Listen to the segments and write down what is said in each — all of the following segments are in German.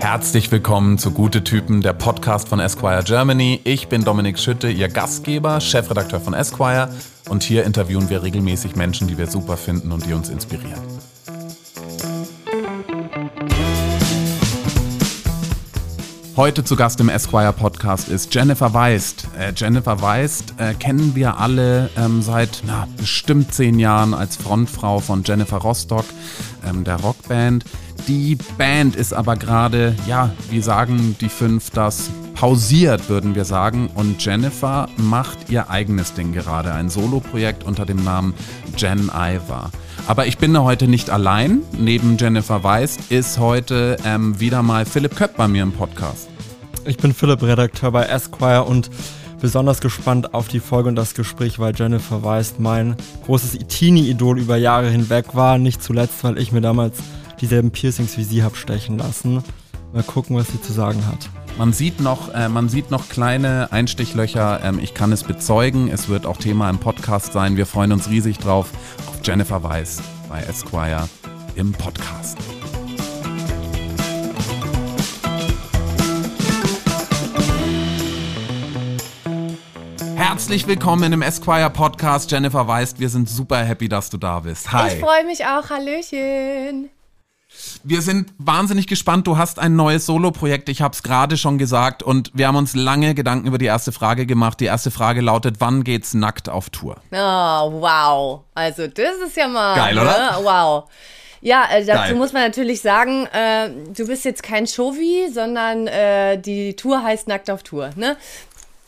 Herzlich willkommen zu Gute Typen, der Podcast von Esquire Germany. Ich bin Dominik Schütte, Ihr Gastgeber, Chefredakteur von Esquire. Und hier interviewen wir regelmäßig Menschen, die wir super finden und die uns inspirieren. Heute zu Gast im Esquire Podcast ist Jennifer Weist. Äh, Jennifer Weist äh, kennen wir alle ähm, seit na, bestimmt zehn Jahren als Frontfrau von Jennifer Rostock, ähm, der Rockband. Die Band ist aber gerade, ja, wie sagen die fünf das, pausiert, würden wir sagen. Und Jennifer macht ihr eigenes Ding gerade, ein Soloprojekt unter dem Namen Jen Iver. Aber ich bin heute nicht allein. Neben Jennifer Weiß ist heute ähm, wieder mal Philipp Köpp bei mir im Podcast. Ich bin Philipp, Redakteur bei Esquire und besonders gespannt auf die Folge und das Gespräch, weil Jennifer Weiß mein großes Teenie-Idol über Jahre hinweg war. Nicht zuletzt, weil ich mir damals dieselben Piercings wie sie habe stechen lassen. Mal gucken, was sie zu sagen hat. Man sieht noch, äh, man sieht noch kleine Einstichlöcher. Ähm, ich kann es bezeugen. Es wird auch Thema im Podcast sein. Wir freuen uns riesig drauf auf Jennifer Weiss bei Esquire im Podcast. Herzlich willkommen im Esquire Podcast, Jennifer Weist. Wir sind super happy, dass du da bist. Hi. Ich freue mich auch. Hallöchen. Wir sind wahnsinnig gespannt. Du hast ein neues Solo-Projekt. Ich habe es gerade schon gesagt und wir haben uns lange Gedanken über die erste Frage gemacht. Die erste Frage lautet: Wann geht's nackt auf Tour? Oh, wow. Also das ist ja mal. Geil, oder? Ne? Wow. Ja, äh, dazu Geil. muss man natürlich sagen, äh, du bist jetzt kein Shovi, sondern äh, die Tour heißt Nackt auf Tour. Ne?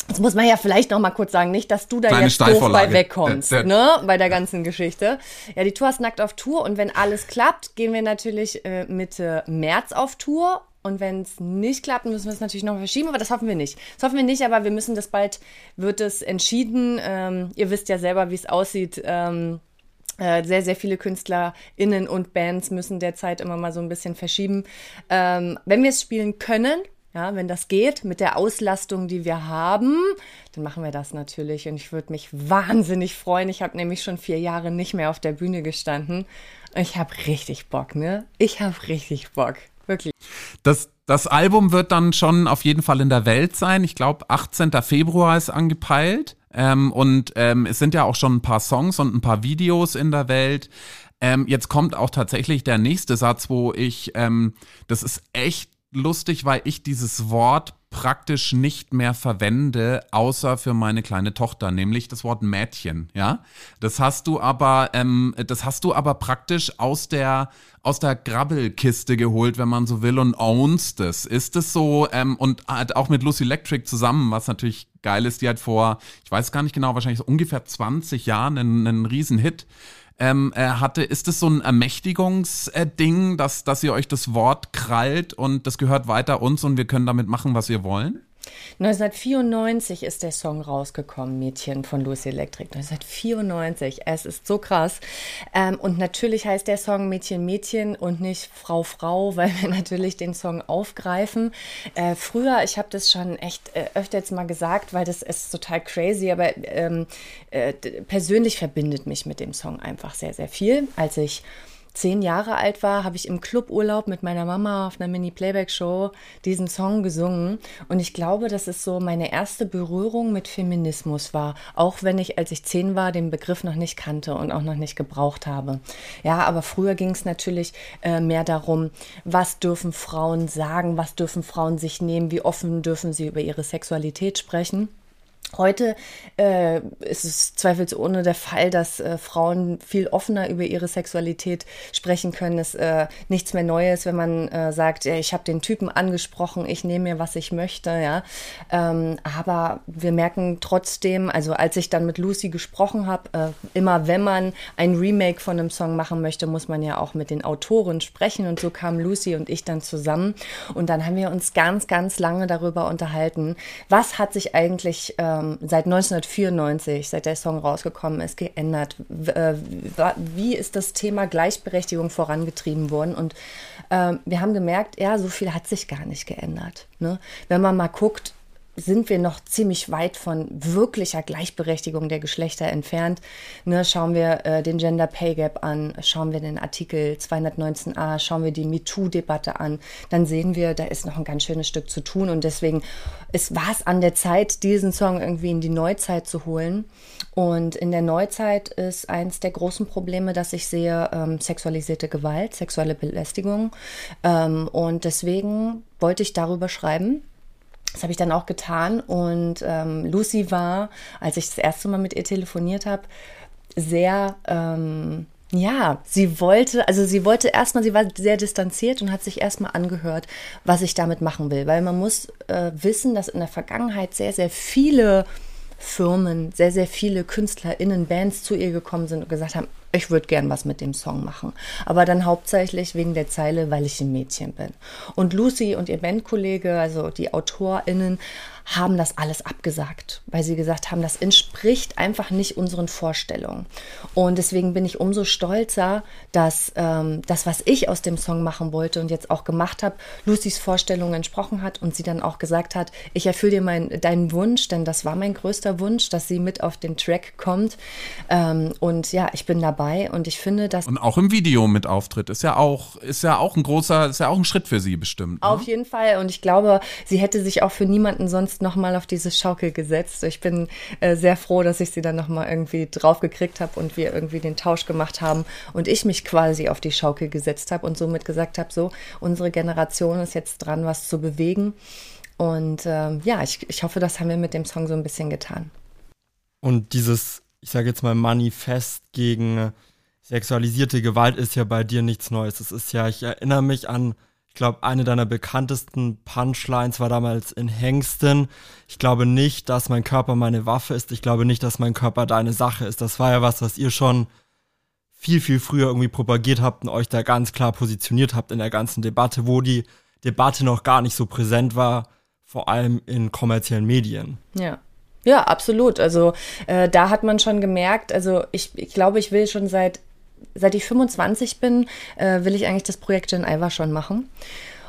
Das muss man ja vielleicht noch mal kurz sagen, nicht, dass du da Kleine jetzt doof bei wegkommst, ne, bei der ganzen Geschichte. Ja, die Tour ist nackt auf Tour und wenn alles klappt, gehen wir natürlich äh, Mitte März auf Tour und wenn es nicht klappt, müssen wir es natürlich noch verschieben, aber das hoffen wir nicht. Das hoffen wir nicht, aber wir müssen das bald, wird es entschieden. Ähm, ihr wisst ja selber, wie es aussieht. Ähm, äh, sehr, sehr viele KünstlerInnen und Bands müssen derzeit immer mal so ein bisschen verschieben. Ähm, wenn wir es spielen können, ja, wenn das geht, mit der Auslastung, die wir haben, dann machen wir das natürlich. Und ich würde mich wahnsinnig freuen. Ich habe nämlich schon vier Jahre nicht mehr auf der Bühne gestanden. Ich habe richtig Bock, ne? Ich habe richtig Bock. Wirklich. Das, das Album wird dann schon auf jeden Fall in der Welt sein. Ich glaube, 18. Februar ist angepeilt. Ähm, und ähm, es sind ja auch schon ein paar Songs und ein paar Videos in der Welt. Ähm, jetzt kommt auch tatsächlich der nächste Satz, wo ich, ähm, das ist echt lustig, weil ich dieses Wort praktisch nicht mehr verwende, außer für meine kleine Tochter, nämlich das Wort Mädchen, ja. Das hast du aber, ähm, das hast du aber praktisch aus der aus der Grabbelkiste geholt, wenn man so will, und ownst es. Ist es so, ähm, und halt auch mit Lucy Electric zusammen, was natürlich geil ist, die hat vor, ich weiß gar nicht genau, wahrscheinlich so ungefähr 20 Jahren einen, einen riesen Hit ähm, äh, hatte. Ist es so ein Ermächtigungsding, dass, dass ihr euch das Wort krallt und das gehört weiter uns und wir können damit machen, was wir wollen? 1994 ist der Song rausgekommen, Mädchen von Lucy Electric. 1994, es ist so krass. Ähm, und natürlich heißt der Song Mädchen, Mädchen und nicht Frau, Frau, weil wir natürlich den Song aufgreifen. Äh, früher, ich habe das schon echt äh, öfter jetzt mal gesagt, weil das ist total crazy, aber ähm, äh, persönlich verbindet mich mit dem Song einfach sehr, sehr viel. Als ich zehn Jahre alt war, habe ich im Cluburlaub mit meiner Mama auf einer Mini-Playback-Show diesen Song gesungen. Und ich glaube, dass es so meine erste Berührung mit Feminismus war. Auch wenn ich, als ich zehn war, den Begriff noch nicht kannte und auch noch nicht gebraucht habe. Ja, aber früher ging es natürlich äh, mehr darum, was dürfen Frauen sagen, was dürfen Frauen sich nehmen, wie offen dürfen sie über ihre Sexualität sprechen. Heute äh, ist es zweifelsohne der Fall, dass äh, Frauen viel offener über ihre Sexualität sprechen können. Es ist äh, nichts mehr Neues, wenn man äh, sagt, ich habe den Typen angesprochen, ich nehme mir, was ich möchte. Ja, ähm, aber wir merken trotzdem, also als ich dann mit Lucy gesprochen habe, äh, immer wenn man ein Remake von einem Song machen möchte, muss man ja auch mit den Autoren sprechen. Und so kamen Lucy und ich dann zusammen. Und dann haben wir uns ganz, ganz lange darüber unterhalten, was hat sich eigentlich äh, ähm, seit 1994, seit der Song rausgekommen ist, geändert? Äh, wie ist das Thema Gleichberechtigung vorangetrieben worden? Und äh, wir haben gemerkt, ja, so viel hat sich gar nicht geändert. Ne? Wenn man mal guckt, sind wir noch ziemlich weit von wirklicher Gleichberechtigung der Geschlechter entfernt. Ne, schauen wir äh, den Gender Pay Gap an, schauen wir den Artikel 219a, schauen wir die MeToo-Debatte an, dann sehen wir, da ist noch ein ganz schönes Stück zu tun und deswegen war es an der Zeit, diesen Song irgendwie in die Neuzeit zu holen. Und in der Neuzeit ist eins der großen Probleme, dass ich sehe, ähm, sexualisierte Gewalt, sexuelle Belästigung. Ähm, und deswegen wollte ich darüber schreiben das habe ich dann auch getan. Und ähm, Lucy war, als ich das erste Mal mit ihr telefoniert habe, sehr, ähm, ja, sie wollte, also sie wollte erstmal, sie war sehr distanziert und hat sich erstmal angehört, was ich damit machen will, weil man muss äh, wissen, dass in der Vergangenheit sehr, sehr viele Firmen, sehr, sehr viele KünstlerInnen, Bands zu ihr gekommen sind und gesagt haben, ich würde gern was mit dem Song machen. Aber dann hauptsächlich wegen der Zeile, weil ich ein Mädchen bin. Und Lucy und ihr Bandkollege, also die AutorInnen, haben das alles abgesagt, weil sie gesagt haben, das entspricht einfach nicht unseren Vorstellungen. Und deswegen bin ich umso stolzer, dass ähm, das, was ich aus dem Song machen wollte und jetzt auch gemacht habe, Lucys Vorstellungen entsprochen hat und sie dann auch gesagt hat, ich erfülle dir mein, deinen Wunsch, denn das war mein größter Wunsch, dass sie mit auf den Track kommt. Ähm, und ja, ich bin dabei und ich finde, dass. Und auch im Video mit auftritt, ist ja auch, ist ja auch ein großer, ist ja auch ein Schritt für sie bestimmt. Ne? Auf jeden Fall. Und ich glaube, sie hätte sich auch für niemanden sonst sonst nochmal auf diese Schaukel gesetzt. Ich bin äh, sehr froh, dass ich sie dann nochmal irgendwie drauf gekriegt habe und wir irgendwie den Tausch gemacht haben und ich mich quasi auf die Schaukel gesetzt habe und somit gesagt habe, so, unsere Generation ist jetzt dran, was zu bewegen. Und ähm, ja, ich, ich hoffe, das haben wir mit dem Song so ein bisschen getan. Und dieses, ich sage jetzt mal, Manifest gegen sexualisierte Gewalt ist ja bei dir nichts Neues. Es ist ja, ich erinnere mich an ich glaube, eine deiner bekanntesten Punchlines war damals in Hengsten. Ich glaube nicht, dass mein Körper meine Waffe ist. Ich glaube nicht, dass mein Körper deine Sache ist. Das war ja was, was ihr schon viel, viel früher irgendwie propagiert habt und euch da ganz klar positioniert habt in der ganzen Debatte, wo die Debatte noch gar nicht so präsent war, vor allem in kommerziellen Medien. Ja. Ja, absolut. Also äh, da hat man schon gemerkt, also ich, ich glaube, ich will schon seit seit ich 25 bin, äh, will ich eigentlich das Projekt Gen Iva schon machen.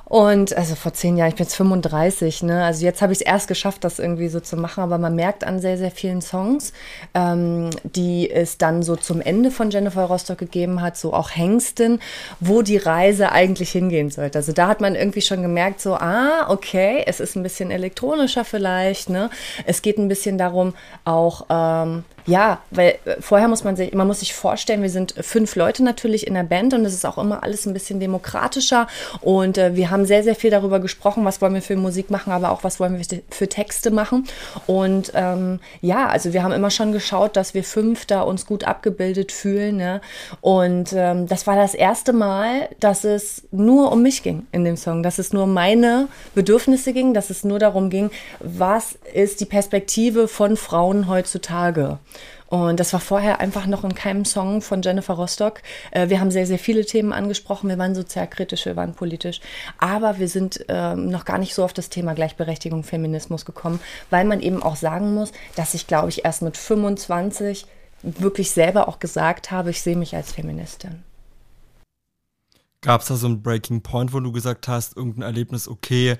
Und also vor zehn Jahren, ich bin jetzt 35, ne? Also jetzt habe ich es erst geschafft, das irgendwie so zu machen, aber man merkt an sehr, sehr vielen Songs, ähm, die es dann so zum Ende von Jennifer Rostock gegeben hat, so auch Hengsten, wo die Reise eigentlich hingehen sollte. Also da hat man irgendwie schon gemerkt, so, ah, okay, es ist ein bisschen elektronischer vielleicht, ne? Es geht ein bisschen darum, auch ähm, ja, weil äh, vorher muss man sich, man muss sich vorstellen, wir sind fünf Leute natürlich in der Band und es ist auch immer alles ein bisschen demokratischer und äh, wir haben sehr, sehr viel darüber gesprochen, was wollen wir für Musik machen, aber auch was wollen wir für Texte machen und ähm, ja, also wir haben immer schon geschaut, dass wir fünf da uns gut abgebildet fühlen ne? und ähm, das war das erste Mal, dass es nur um mich ging in dem Song, dass es nur meine Bedürfnisse ging, dass es nur darum ging, was ist die Perspektive von Frauen heutzutage. Und das war vorher einfach noch in keinem Song von Jennifer Rostock. Äh, wir haben sehr, sehr viele Themen angesprochen. Wir waren sozialkritisch, wir waren politisch. Aber wir sind ähm, noch gar nicht so auf das Thema Gleichberechtigung, Feminismus gekommen, weil man eben auch sagen muss, dass ich, glaube ich, erst mit 25 wirklich selber auch gesagt habe, ich sehe mich als Feministin. Gab es da so einen Breaking Point, wo du gesagt hast, irgendein Erlebnis, okay,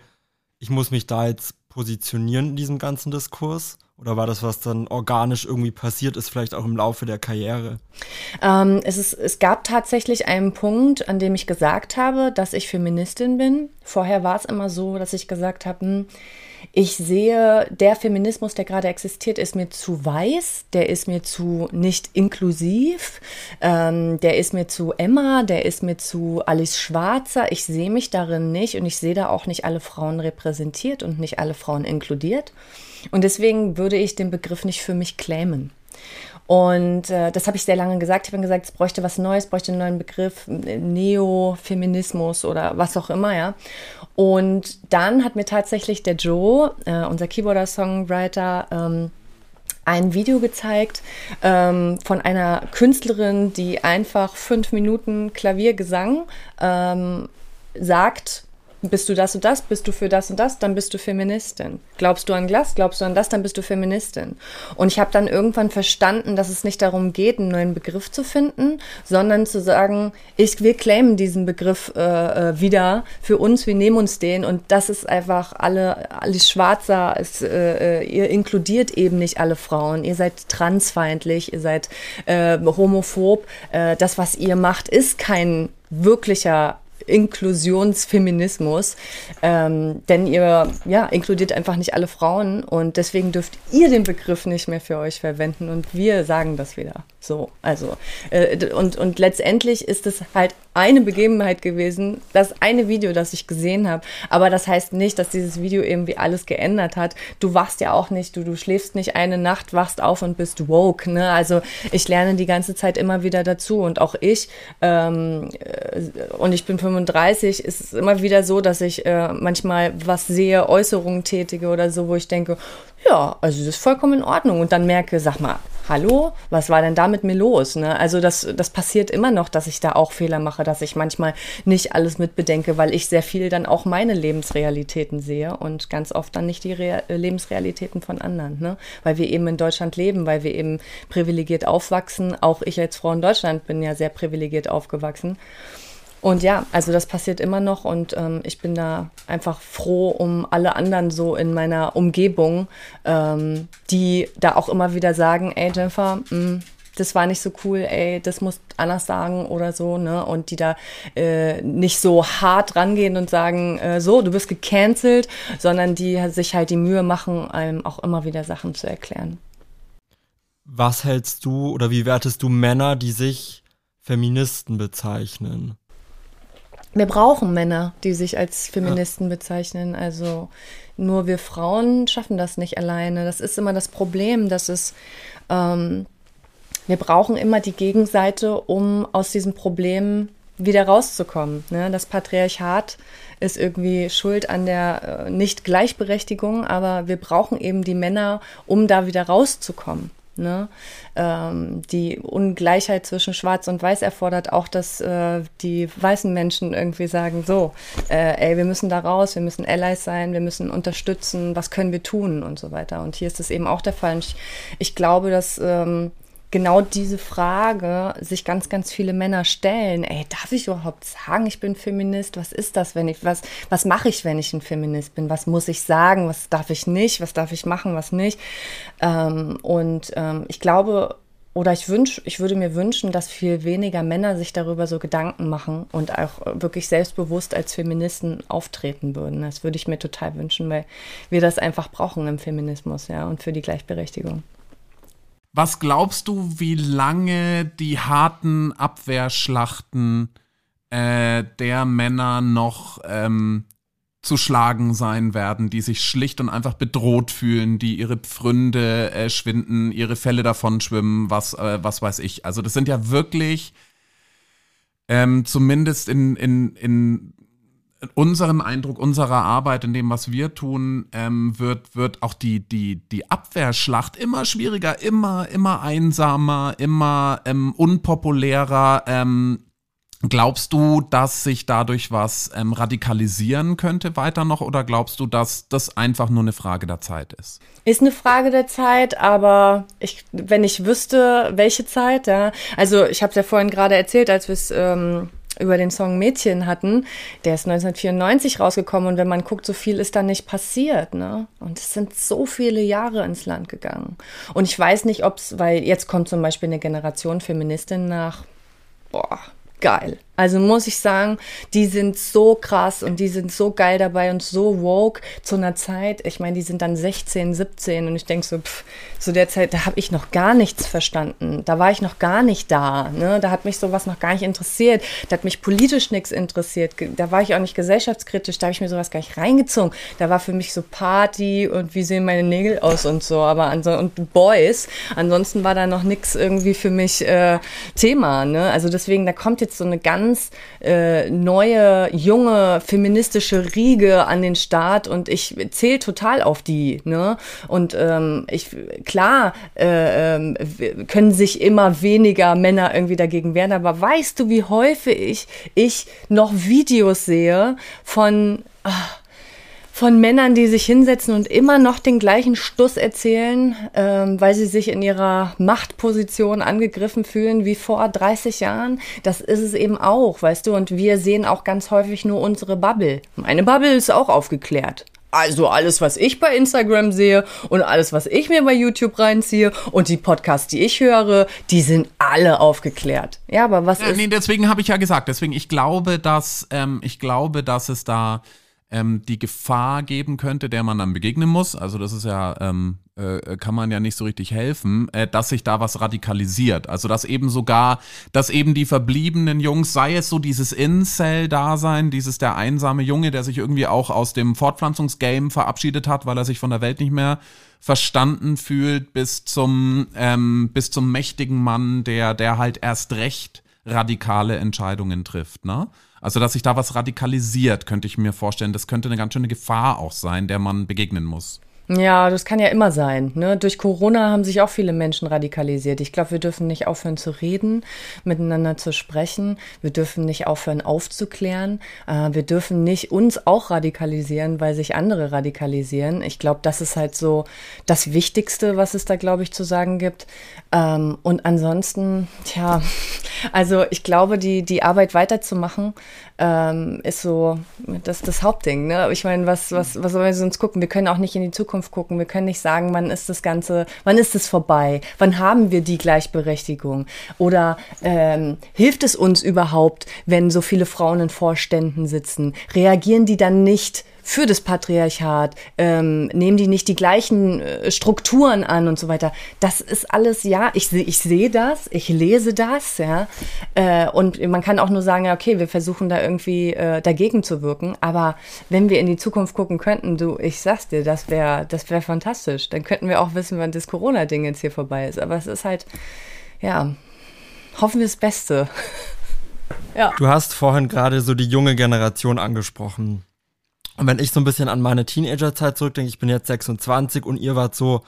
ich muss mich da jetzt positionieren in diesem ganzen Diskurs? Oder war das, was dann organisch irgendwie passiert ist, vielleicht auch im Laufe der Karriere? Ähm, es, ist, es gab tatsächlich einen Punkt, an dem ich gesagt habe, dass ich Feministin bin. Vorher war es immer so, dass ich gesagt habe, hm, ich sehe, der Feminismus, der gerade existiert, ist mir zu weiß, der ist mir zu nicht inklusiv, ähm, der ist mir zu Emma, der ist mir zu Alice Schwarzer. Ich sehe mich darin nicht und ich sehe da auch nicht alle Frauen repräsentiert und nicht alle Frauen inkludiert. Und deswegen würde ich den Begriff nicht für mich claimen. Und äh, das habe ich sehr lange gesagt. Ich habe gesagt, es bräuchte was Neues, bräuchte einen neuen Begriff, Neofeminismus oder was auch immer, ja. Und dann hat mir tatsächlich der Joe, äh, unser Keyboarder-Songwriter, ähm, ein Video gezeigt ähm, von einer Künstlerin, die einfach fünf Minuten Klaviergesang ähm, sagt, bist du das und das, bist du für das und das, dann bist du Feministin. Glaubst du an Glas, glaubst du an das, dann bist du Feministin. Und ich habe dann irgendwann verstanden, dass es nicht darum geht, einen neuen Begriff zu finden, sondern zu sagen, ich, wir claimen diesen Begriff äh, äh wieder für uns, wir nehmen uns den. Und das ist einfach alle, alles schwarzer, es, äh, äh, ihr inkludiert eben nicht alle Frauen, ihr seid transfeindlich, ihr seid äh, homophob, äh, das, was ihr macht, ist kein wirklicher Inklusionsfeminismus, ähm, denn ihr ja, inkludiert einfach nicht alle Frauen und deswegen dürft ihr den Begriff nicht mehr für euch verwenden und wir sagen das wieder. So, also äh, und, und letztendlich ist es halt eine Begebenheit gewesen, das eine Video, das ich gesehen habe. Aber das heißt nicht, dass dieses Video irgendwie alles geändert hat. Du wachst ja auch nicht, du, du schläfst nicht eine Nacht, wachst auf und bist woke. Ne? Also ich lerne die ganze Zeit immer wieder dazu und auch ich ähm, äh, und ich bin 35, ist es immer wieder so, dass ich äh, manchmal was sehe, Äußerungen tätige oder so, wo ich denke, ja, also das ist vollkommen in Ordnung. Und dann merke, sag mal, hallo, was war denn da mit mir los? Ne? Also das, das passiert immer noch, dass ich da auch Fehler mache, dass ich manchmal nicht alles mitbedenke, weil ich sehr viel dann auch meine Lebensrealitäten sehe und ganz oft dann nicht die Re Lebensrealitäten von anderen. Ne? Weil wir eben in Deutschland leben, weil wir eben privilegiert aufwachsen. Auch ich als Frau in Deutschland bin ja sehr privilegiert aufgewachsen. Und ja, also das passiert immer noch und ähm, ich bin da einfach froh um alle anderen so in meiner Umgebung, ähm, die da auch immer wieder sagen, ey Jennifer, mh, mm, das war nicht so cool, ey, das musst anders sagen oder so, ne? Und die da äh, nicht so hart rangehen und sagen, äh, so, du bist gecancelt, sondern die sich halt die Mühe machen, einem auch immer wieder Sachen zu erklären. Was hältst du oder wie wertest du Männer, die sich Feministen bezeichnen? Wir brauchen Männer, die sich als Feministen ja. bezeichnen. Also nur wir Frauen schaffen das nicht alleine. Das ist immer das Problem, dass es ähm, wir brauchen immer die Gegenseite, um aus diesem Problem wieder rauszukommen. Ne? Das Patriarchat ist irgendwie schuld an der äh, Nicht-Gleichberechtigung, aber wir brauchen eben die Männer, um da wieder rauszukommen. Ne? Ähm, die Ungleichheit zwischen Schwarz und Weiß erfordert auch, dass äh, die weißen Menschen irgendwie sagen, so, äh, ey, wir müssen da raus, wir müssen Allies sein, wir müssen unterstützen, was können wir tun und so weiter. Und hier ist es eben auch der Fall. Und ich, ich glaube, dass ähm, genau diese Frage sich ganz, ganz viele Männer stellen. Ey, darf ich überhaupt sagen, ich bin Feminist? Was ist das, wenn ich, was, was mache ich, wenn ich ein Feminist bin? Was muss ich sagen? Was darf ich nicht? Was darf ich machen? Was nicht? Ähm, und ähm, ich glaube, oder ich wünsch, ich würde mir wünschen, dass viel weniger Männer sich darüber so Gedanken machen und auch wirklich selbstbewusst als Feministen auftreten würden. Das würde ich mir total wünschen, weil wir das einfach brauchen im Feminismus, ja, und für die Gleichberechtigung. Was glaubst du, wie lange die harten Abwehrschlachten äh, der Männer noch ähm, zu schlagen sein werden, die sich schlicht und einfach bedroht fühlen, die ihre Pfründe äh, schwinden, ihre Fälle davon schwimmen, was, äh, was weiß ich. Also das sind ja wirklich ähm, zumindest in, in, in unserem Eindruck, unserer Arbeit, in dem, was wir tun, ähm, wird, wird auch die, die, die Abwehrschlacht immer schwieriger, immer, immer einsamer, immer ähm, unpopulärer. Ähm, glaubst du, dass sich dadurch was ähm, radikalisieren könnte weiter noch oder glaubst du, dass das einfach nur eine Frage der Zeit ist? Ist eine Frage der Zeit, aber ich, wenn ich wüsste, welche Zeit, ja, also ich habe es ja vorhin gerade erzählt, als wir es ähm, über den Song Mädchen hatten, der ist 1994 rausgekommen und wenn man guckt, so viel ist da nicht passiert, ne? Und es sind so viele Jahre ins Land gegangen. Und ich weiß nicht, ob es, weil jetzt kommt zum Beispiel eine Generation Feministin nach, boah, geil. Also muss ich sagen, die sind so krass und die sind so geil dabei und so woke zu einer Zeit. Ich meine, die sind dann 16, 17 und ich denke so, pff, zu der Zeit, da habe ich noch gar nichts verstanden. Da war ich noch gar nicht da. Ne? Da hat mich sowas noch gar nicht interessiert. Da hat mich politisch nichts interessiert. Da war ich auch nicht gesellschaftskritisch. Da habe ich mir sowas gar nicht reingezogen. Da war für mich so Party und wie sehen meine Nägel aus und so. Aber ansonsten und Boys. Ansonsten war da noch nichts irgendwie für mich äh, Thema. Ne? Also deswegen, da kommt jetzt so eine ganz ganz äh, neue, junge, feministische Riege an den Start und ich zähle total auf die. Ne? Und ähm, ich, klar, äh, äh, können sich immer weniger Männer irgendwie dagegen wehren, aber weißt du, wie häufig ich noch Videos sehe von. Ach, von Männern, die sich hinsetzen und immer noch den gleichen Stuss erzählen, ähm, weil sie sich in ihrer Machtposition angegriffen fühlen wie vor 30 Jahren. Das ist es eben auch, weißt du. Und wir sehen auch ganz häufig nur unsere Bubble. Meine Bubble ist auch aufgeklärt. Also alles, was ich bei Instagram sehe und alles, was ich mir bei YouTube reinziehe und die Podcasts, die ich höre, die sind alle aufgeklärt. Ja, aber was ja, ist? Nee, deswegen habe ich ja gesagt. Deswegen, ich glaube, dass ähm, ich glaube, dass es da ähm, die Gefahr geben könnte, der man dann begegnen muss, also das ist ja, ähm, äh, kann man ja nicht so richtig helfen, äh, dass sich da was radikalisiert. Also dass eben sogar, dass eben die verbliebenen Jungs, sei es so dieses Incel-Dasein, dieses der einsame Junge, der sich irgendwie auch aus dem Fortpflanzungsgame verabschiedet hat, weil er sich von der Welt nicht mehr verstanden fühlt, bis zum, ähm, bis zum mächtigen Mann, der, der halt erst recht radikale Entscheidungen trifft, ne? Also, dass sich da was radikalisiert, könnte ich mir vorstellen. Das könnte eine ganz schöne Gefahr auch sein, der man begegnen muss. Ja, das kann ja immer sein. Ne? Durch Corona haben sich auch viele Menschen radikalisiert. Ich glaube, wir dürfen nicht aufhören zu reden, miteinander zu sprechen. Wir dürfen nicht aufhören aufzuklären. Äh, wir dürfen nicht uns auch radikalisieren, weil sich andere radikalisieren. Ich glaube, das ist halt so das Wichtigste, was es da, glaube ich, zu sagen gibt. Ähm, und ansonsten, tja, also ich glaube, die, die Arbeit weiterzumachen, ähm, ist so das, das Hauptding. Ne? Ich meine, was, was, was sollen wir sonst gucken? Wir können auch nicht in die Zukunft gucken. Wir können nicht sagen, wann ist das Ganze, wann ist es vorbei? Wann haben wir die Gleichberechtigung? Oder ähm, hilft es uns überhaupt, wenn so viele Frauen in Vorständen sitzen? Reagieren die dann nicht für das Patriarchat, ähm, nehmen die nicht die gleichen äh, Strukturen an und so weiter. Das ist alles, ja, ich, ich sehe das, ich lese das, ja. Äh, und man kann auch nur sagen, ja, okay, wir versuchen da irgendwie äh, dagegen zu wirken. Aber wenn wir in die Zukunft gucken könnten, du, ich sag's dir, das wäre das wäre fantastisch. Dann könnten wir auch wissen, wann das Corona-Ding jetzt hier vorbei ist. Aber es ist halt, ja, hoffen wir das Beste. ja. Du hast vorhin gerade so die junge Generation angesprochen. Und wenn ich so ein bisschen an meine Teenagerzeit zurückdenke, ich bin jetzt 26 und ihr wart so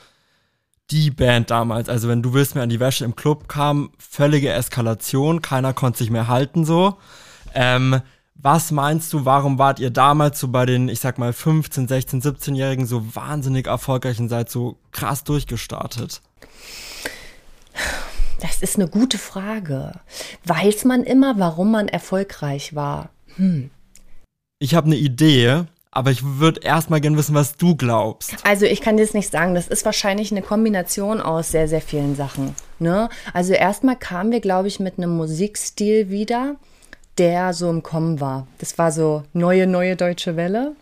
die Band damals. Also wenn du willst mir an die Wäsche im Club kam, völlige Eskalation, keiner konnte sich mehr halten so. Ähm, was meinst du, warum wart ihr damals so bei den, ich sag mal, 15, 16, 17-Jährigen so wahnsinnig erfolgreich und seid so krass durchgestartet? Das ist eine gute Frage. Weiß man immer, warum man erfolgreich war? Hm. Ich habe eine Idee, aber ich würde erstmal gerne wissen, was du glaubst. Also ich kann dir das nicht sagen. Das ist wahrscheinlich eine Kombination aus sehr, sehr vielen Sachen. Ne? Also erstmal kamen wir, glaube ich, mit einem Musikstil wieder, der so im Kommen war. Das war so neue, neue deutsche Welle.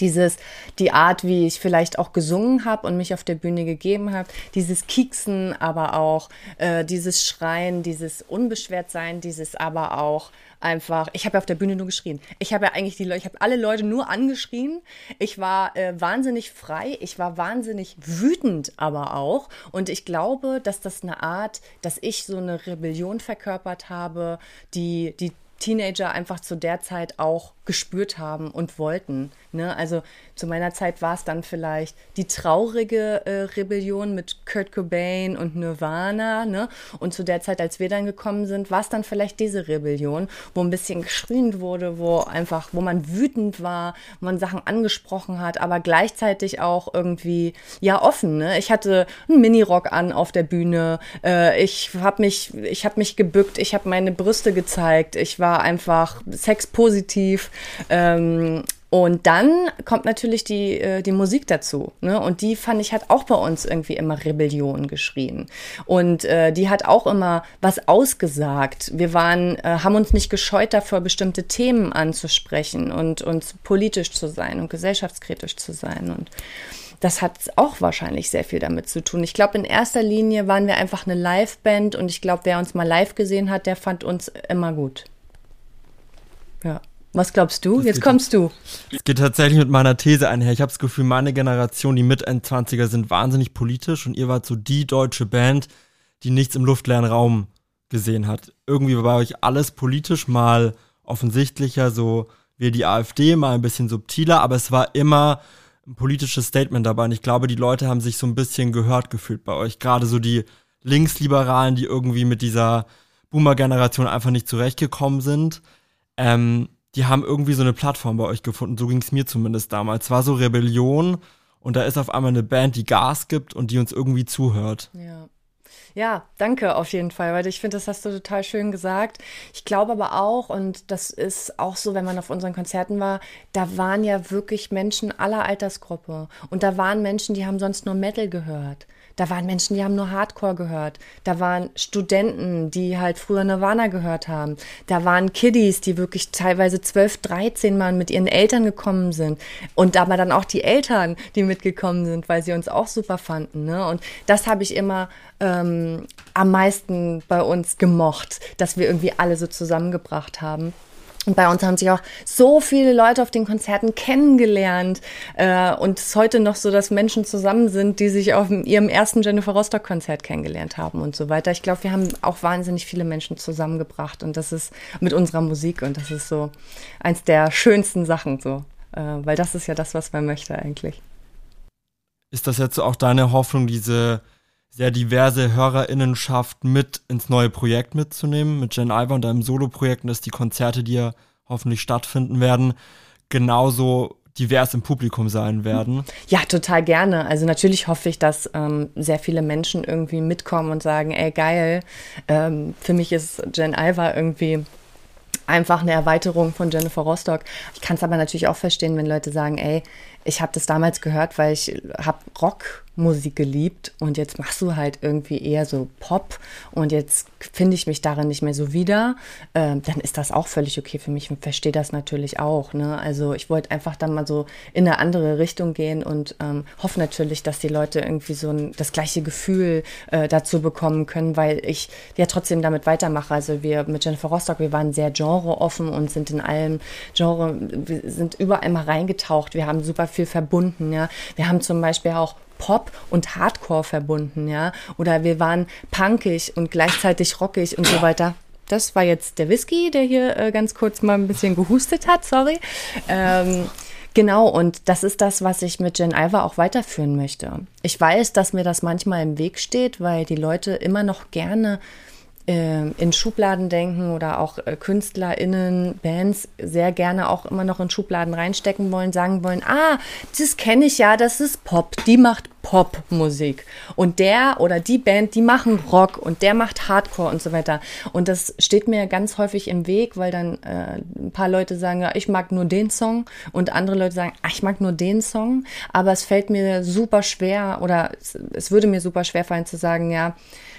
Dieses, die Art, wie ich vielleicht auch gesungen habe und mich auf der Bühne gegeben habe, dieses Kieksen, aber auch äh, dieses Schreien, dieses Unbeschwertsein, dieses aber auch einfach, ich habe ja auf der Bühne nur geschrien. Ich habe ja eigentlich die Leute, ich habe alle Leute nur angeschrien. Ich war äh, wahnsinnig frei, ich war wahnsinnig wütend aber auch. Und ich glaube, dass das eine Art, dass ich so eine Rebellion verkörpert habe, die, die Teenager einfach zu der Zeit auch gespürt haben und wollten. Ne? Also zu meiner Zeit war es dann vielleicht die traurige äh, Rebellion mit Kurt Cobain und Nirvana. Ne? Und zu der Zeit, als wir dann gekommen sind, war es dann vielleicht diese Rebellion, wo ein bisschen geschrien wurde, wo einfach, wo man wütend war, wo man Sachen angesprochen hat, aber gleichzeitig auch irgendwie ja offen. Ne? Ich hatte einen Minirock an auf der Bühne. Äh, ich habe mich, ich habe mich gebückt. Ich habe meine Brüste gezeigt. Ich war einfach sexpositiv. Ähm, und dann kommt natürlich die, äh, die Musik dazu. Ne? Und die fand ich hat auch bei uns irgendwie immer Rebellion geschrien. Und äh, die hat auch immer was ausgesagt. Wir waren, äh, haben uns nicht gescheut davor, bestimmte Themen anzusprechen und uns politisch zu sein und gesellschaftskritisch zu sein. Und das hat auch wahrscheinlich sehr viel damit zu tun. Ich glaube, in erster Linie waren wir einfach eine Liveband und ich glaube, wer uns mal live gesehen hat, der fand uns immer gut. Was glaubst du? Das Jetzt kommst du. Es geht tatsächlich mit meiner These einher. Ich habe das Gefühl, meine Generation, die Mit-Endzwanziger, sind wahnsinnig politisch und ihr wart so die deutsche Band, die nichts im luftleeren Raum gesehen hat. Irgendwie war bei euch alles politisch mal offensichtlicher, so wie die AfD, mal ein bisschen subtiler, aber es war immer ein politisches Statement dabei. Und ich glaube, die Leute haben sich so ein bisschen gehört gefühlt bei euch. Gerade so die Linksliberalen, die irgendwie mit dieser Boomer-Generation einfach nicht zurechtgekommen sind. Ähm, die haben irgendwie so eine Plattform bei euch gefunden. So ging es mir zumindest damals. War so Rebellion und da ist auf einmal eine Band, die Gas gibt und die uns irgendwie zuhört. Ja. Ja, danke auf jeden Fall, weil ich finde, das hast du total schön gesagt. Ich glaube aber auch, und das ist auch so, wenn man auf unseren Konzerten war, da waren ja wirklich Menschen aller Altersgruppe. Und da waren Menschen, die haben sonst nur Metal gehört. Da waren Menschen, die haben nur Hardcore gehört. Da waren Studenten, die halt früher Nirvana gehört haben. Da waren Kiddies, die wirklich teilweise 12, 13 Mal mit ihren Eltern gekommen sind. Und aber dann auch die Eltern, die mitgekommen sind, weil sie uns auch super fanden. Ne? Und das habe ich immer ähm, am meisten bei uns gemocht, dass wir irgendwie alle so zusammengebracht haben. Und bei uns haben sich auch so viele Leute auf den Konzerten kennengelernt. Äh, und es ist heute noch so, dass Menschen zusammen sind, die sich auf ihrem ersten Jennifer Rostock-Konzert kennengelernt haben und so weiter. Ich glaube, wir haben auch wahnsinnig viele Menschen zusammengebracht. Und das ist mit unserer Musik. Und das ist so eins der schönsten Sachen so. Äh, weil das ist ja das, was man möchte eigentlich. Ist das jetzt auch deine Hoffnung, diese sehr diverse Hörerinnenschaft mit ins neue Projekt mitzunehmen, mit Jen Iver und deinem Solo-Projekt und dass die Konzerte, die ja hoffentlich stattfinden werden, genauso divers im Publikum sein werden. Ja, total gerne. Also natürlich hoffe ich, dass ähm, sehr viele Menschen irgendwie mitkommen und sagen, ey geil, ähm, für mich ist Jen Iver irgendwie einfach eine Erweiterung von Jennifer Rostock. Ich kann es aber natürlich auch verstehen, wenn Leute sagen, ey, ich habe das damals gehört, weil ich habe Rockmusik geliebt und jetzt machst du halt irgendwie eher so Pop und jetzt finde ich mich darin nicht mehr so wieder, ähm, dann ist das auch völlig okay für mich und verstehe das natürlich auch. Ne? Also ich wollte einfach dann mal so in eine andere Richtung gehen und ähm, hoffe natürlich, dass die Leute irgendwie so ein, das gleiche Gefühl äh, dazu bekommen können, weil ich ja trotzdem damit weitermache. Also wir mit Jennifer Rostock, wir waren sehr genreoffen und sind in allem Genre, wir sind überall mal reingetaucht. Wir haben super viel verbunden, ja. Wir haben zum Beispiel auch Pop und Hardcore verbunden, ja. Oder wir waren punkig und gleichzeitig rockig und so weiter. Das war jetzt der Whisky, der hier äh, ganz kurz mal ein bisschen gehustet hat, sorry. Ähm, Genau, und das ist das, was ich mit Jen Iver auch weiterführen möchte. Ich weiß, dass mir das manchmal im Weg steht, weil die Leute immer noch gerne in Schubladen denken oder auch äh, KünstlerInnen, Bands sehr gerne auch immer noch in Schubladen reinstecken wollen, sagen wollen, ah, das kenne ich ja, das ist Pop, die macht Popmusik. Und der oder die Band, die machen Rock und der macht Hardcore und so weiter. Und das steht mir ganz häufig im Weg, weil dann äh, ein paar Leute sagen, ja, ich mag nur den Song und andere Leute sagen, ach, ich mag nur den Song. Aber es fällt mir super schwer oder es, es würde mir super schwer fallen zu sagen, ja,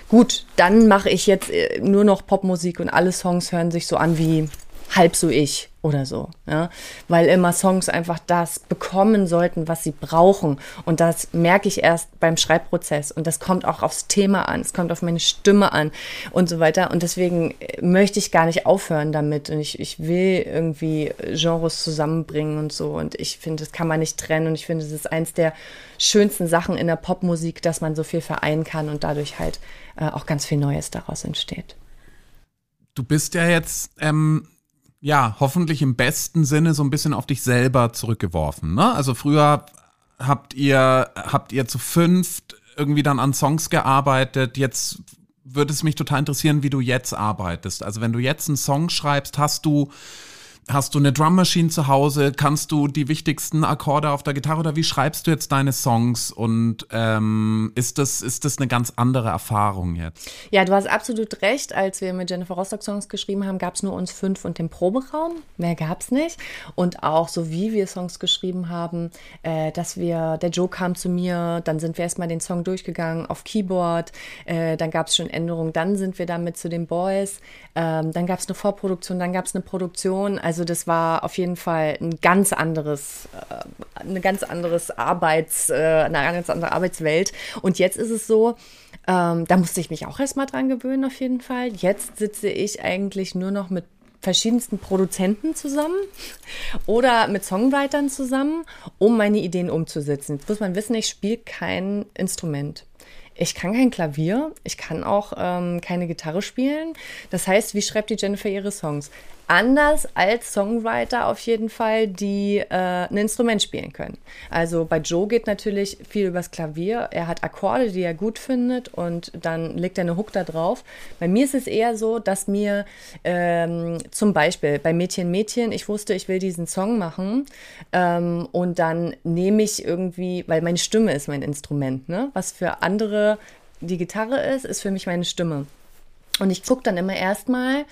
gut, dann mache ich jetzt äh, nur noch Popmusik und alle Songs hören sich so an wie halb so ich oder so, ja, weil immer Songs einfach das bekommen sollten, was sie brauchen. Und das merke ich erst beim Schreibprozess. Und das kommt auch aufs Thema an, es kommt auf meine Stimme an und so weiter. Und deswegen äh, möchte ich gar nicht aufhören damit. Und ich, ich will irgendwie Genres zusammenbringen und so. Und ich finde, das kann man nicht trennen. Und ich finde, das ist eins der schönsten Sachen in der Popmusik, dass man so viel vereinen kann und dadurch halt äh, auch ganz viel Neues daraus entsteht. Du bist ja jetzt, ähm, ja, hoffentlich im besten Sinne so ein bisschen auf dich selber zurückgeworfen. Ne? Also früher habt ihr, habt ihr zu fünft irgendwie dann an Songs gearbeitet. Jetzt würde es mich total interessieren, wie du jetzt arbeitest. Also wenn du jetzt einen Song schreibst, hast du Hast du eine Drum Machine zu Hause? Kannst du die wichtigsten Akkorde auf der Gitarre oder wie schreibst du jetzt deine Songs? Und ähm, ist, das, ist das eine ganz andere Erfahrung jetzt? Ja, du hast absolut recht. Als wir mit Jennifer Rostock Songs geschrieben haben, gab es nur uns fünf und den Proberaum. Mehr gab es nicht. Und auch so wie wir Songs geschrieben haben, äh, dass wir, der Joe kam zu mir, dann sind wir erstmal den Song durchgegangen auf Keyboard, äh, dann gab es schon Änderungen, dann sind wir damit zu den Boys, ähm, dann gab es eine Vorproduktion, dann gab es eine Produktion. Also also das war auf jeden Fall ein ganz anderes, äh, eine ganz anderes Arbeits, äh, eine ganz andere Arbeitswelt. Und jetzt ist es so, ähm, da musste ich mich auch erstmal dran gewöhnen, auf jeden Fall. Jetzt sitze ich eigentlich nur noch mit verschiedensten Produzenten zusammen oder mit Songwritern zusammen, um meine Ideen umzusetzen. Jetzt muss man wissen, ich spiele kein Instrument. ich kann kein Klavier, ich kann auch ähm, keine Gitarre spielen. Das heißt, wie schreibt die Jennifer ihre Songs? Anders als Songwriter auf jeden Fall, die äh, ein Instrument spielen können. Also bei Joe geht natürlich viel übers Klavier. Er hat Akkorde, die er gut findet und dann legt er eine Hook da drauf. Bei mir ist es eher so, dass mir ähm, zum Beispiel bei Mädchen Mädchen, ich wusste, ich will diesen Song machen ähm, und dann nehme ich irgendwie, weil meine Stimme ist mein Instrument, ne? Was für andere die Gitarre ist, ist für mich meine Stimme. Und ich gucke dann immer erstmal,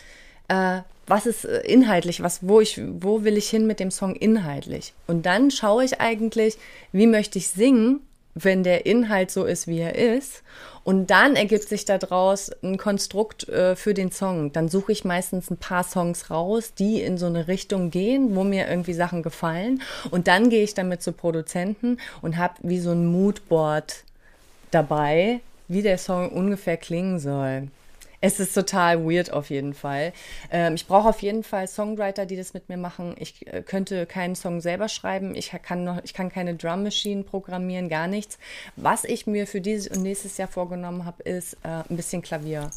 äh, was ist äh, inhaltlich, was, wo ich, wo will ich hin mit dem Song inhaltlich? Und dann schaue ich eigentlich, wie möchte ich singen, wenn der Inhalt so ist, wie er ist. Und dann ergibt sich daraus ein Konstrukt äh, für den Song. Dann suche ich meistens ein paar Songs raus, die in so eine Richtung gehen, wo mir irgendwie Sachen gefallen. Und dann gehe ich damit zu Produzenten und habe wie so ein Moodboard dabei, wie der Song ungefähr klingen soll. Es ist total weird auf jeden Fall. Ähm, ich brauche auf jeden Fall Songwriter, die das mit mir machen. Ich äh, könnte keinen Song selber schreiben. Ich kann noch, ich kann keine Drum Machine programmieren, gar nichts. Was ich mir für dieses und nächstes Jahr vorgenommen habe, ist äh, ein bisschen Klavier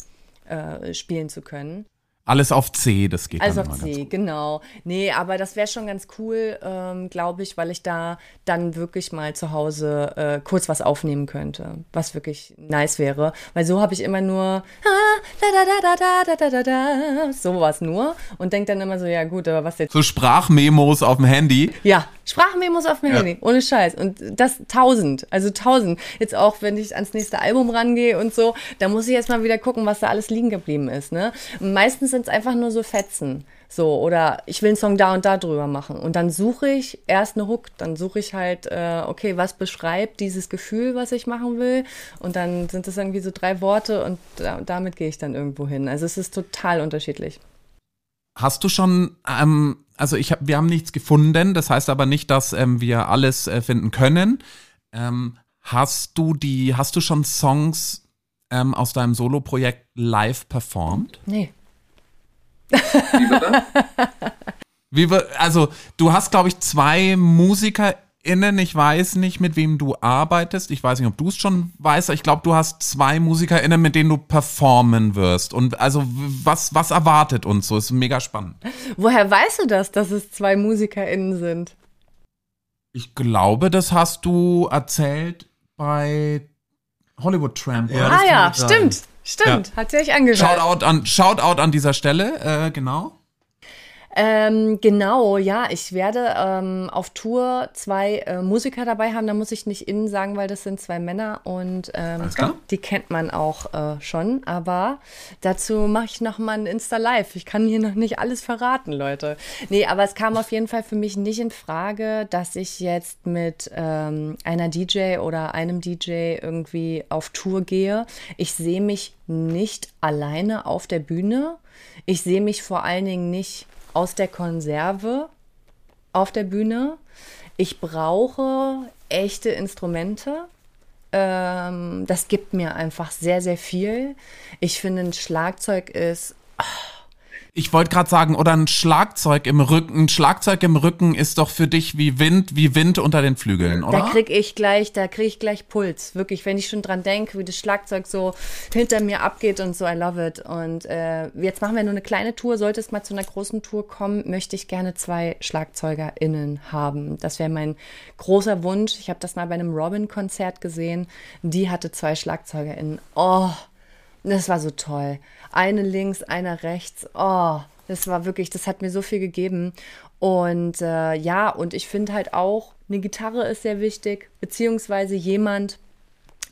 äh, spielen zu können. Alles auf C, das geht. Alles dann auf C, genau. Nee, aber das wäre schon ganz cool, ähm, glaube ich, weil ich da dann wirklich mal zu Hause äh, kurz was aufnehmen könnte, was wirklich nice wäre. Weil so habe ich immer nur sowas nur und denke dann immer so, ja gut, aber was jetzt? So Sprachmemos auf dem Handy. Ja, Sprachmemos auf dem ja. Handy, ohne Scheiß. Und das tausend, also tausend. Jetzt auch, wenn ich ans nächste Album rangehe und so, da muss ich erstmal wieder gucken, was da alles liegen geblieben ist. Ne? Meistens sind es einfach nur so Fetzen. So, oder ich will einen Song da und da drüber machen. Und dann suche ich erst eine Hook, dann suche ich halt, äh, okay, was beschreibt dieses Gefühl, was ich machen will. Und dann sind das irgendwie so drei Worte und da, damit gehe ich dann irgendwo hin. Also es ist total unterschiedlich. Hast du schon, ähm, also ich hab, wir haben nichts gefunden, das heißt aber nicht, dass ähm, wir alles äh, finden können. Ähm, hast du die, hast du schon Songs ähm, aus deinem Solo-Projekt live performt? Nee. Wie wir, also du hast, glaube ich, zwei MusikerInnen. Ich weiß nicht, mit wem du arbeitest. Ich weiß nicht, ob du es schon weißt. Ich glaube, du hast zwei MusikerInnen, mit denen du performen wirst. Und also was, was erwartet uns so? Ist mega spannend. Woher weißt du das, dass es zwei MusikerInnen sind? Ich glaube, das hast du erzählt bei Hollywood Tramp. Ja, ah ja, sein. Stimmt. Stimmt. Hat sie euch angehört. Shoutout an, Shoutout an dieser Stelle, äh, genau. Ähm, genau, ja, ich werde ähm, auf Tour zwei äh, Musiker dabei haben. Da muss ich nicht innen sagen, weil das sind zwei Männer und ähm, die kennt man auch äh, schon. Aber dazu mache ich noch mal ein Insta Live. Ich kann hier noch nicht alles verraten, Leute. Nee, aber es kam auf jeden Fall für mich nicht in Frage, dass ich jetzt mit ähm, einer DJ oder einem DJ irgendwie auf Tour gehe. Ich sehe mich nicht alleine auf der Bühne. Ich sehe mich vor allen Dingen nicht aus der Konserve auf der Bühne. Ich brauche echte Instrumente. Ähm, das gibt mir einfach sehr, sehr viel. Ich finde, ein Schlagzeug ist Ich wollte gerade sagen, oder ein Schlagzeug im Rücken. Ein Schlagzeug im Rücken ist doch für dich wie Wind, wie Wind unter den Flügeln, oder? Da krieg ich gleich, da krieg ich gleich Puls. Wirklich, wenn ich schon dran denke, wie das Schlagzeug so hinter mir abgeht und so, I love it. Und äh, jetzt machen wir nur eine kleine Tour. Sollte es mal zu einer großen Tour kommen, möchte ich gerne zwei SchlagzeugerInnen haben. Das wäre mein großer Wunsch. Ich habe das mal bei einem Robin-Konzert gesehen. Die hatte zwei SchlagzeugerInnen. Oh, das war so toll. Eine links, einer rechts. Oh, das war wirklich, das hat mir so viel gegeben. Und äh, ja, und ich finde halt auch, eine Gitarre ist sehr wichtig, beziehungsweise jemand,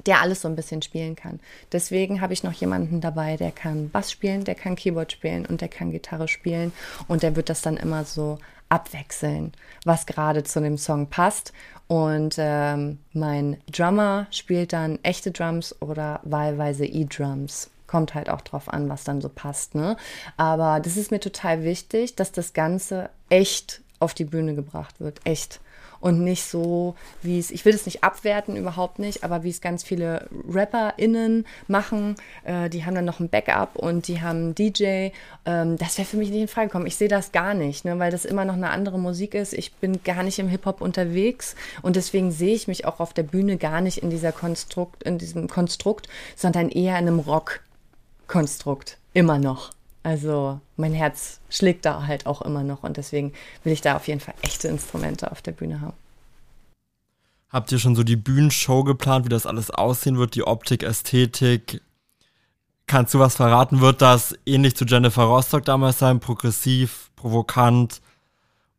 der alles so ein bisschen spielen kann. Deswegen habe ich noch jemanden dabei, der kann Bass spielen, der kann Keyboard spielen und der kann Gitarre spielen. Und der wird das dann immer so abwechseln, was gerade zu dem Song passt. Und ähm, mein Drummer spielt dann echte Drums oder wahlweise E-Drums. Kommt halt auch drauf an, was dann so passt. Ne? Aber das ist mir total wichtig, dass das Ganze echt auf die Bühne gebracht wird. Echt und nicht so, wie es, ich will es nicht abwerten, überhaupt nicht, aber wie es ganz viele RapperInnen machen, äh, die haben dann noch ein Backup und die haben einen DJ. Ähm, das wäre für mich nicht in Frage gekommen. Ich sehe das gar nicht, ne, weil das immer noch eine andere Musik ist. Ich bin gar nicht im Hip-Hop unterwegs und deswegen sehe ich mich auch auf der Bühne gar nicht in dieser Konstrukt, in diesem Konstrukt, sondern eher in einem Rock-Konstrukt. Immer noch. Also mein Herz schlägt da halt auch immer noch und deswegen will ich da auf jeden Fall echte Instrumente auf der Bühne haben. Habt ihr schon so die Bühnenshow geplant, wie das alles aussehen wird, die Optik, Ästhetik? Kannst du was verraten? Wird das ähnlich zu Jennifer Rostock damals sein, progressiv, provokant?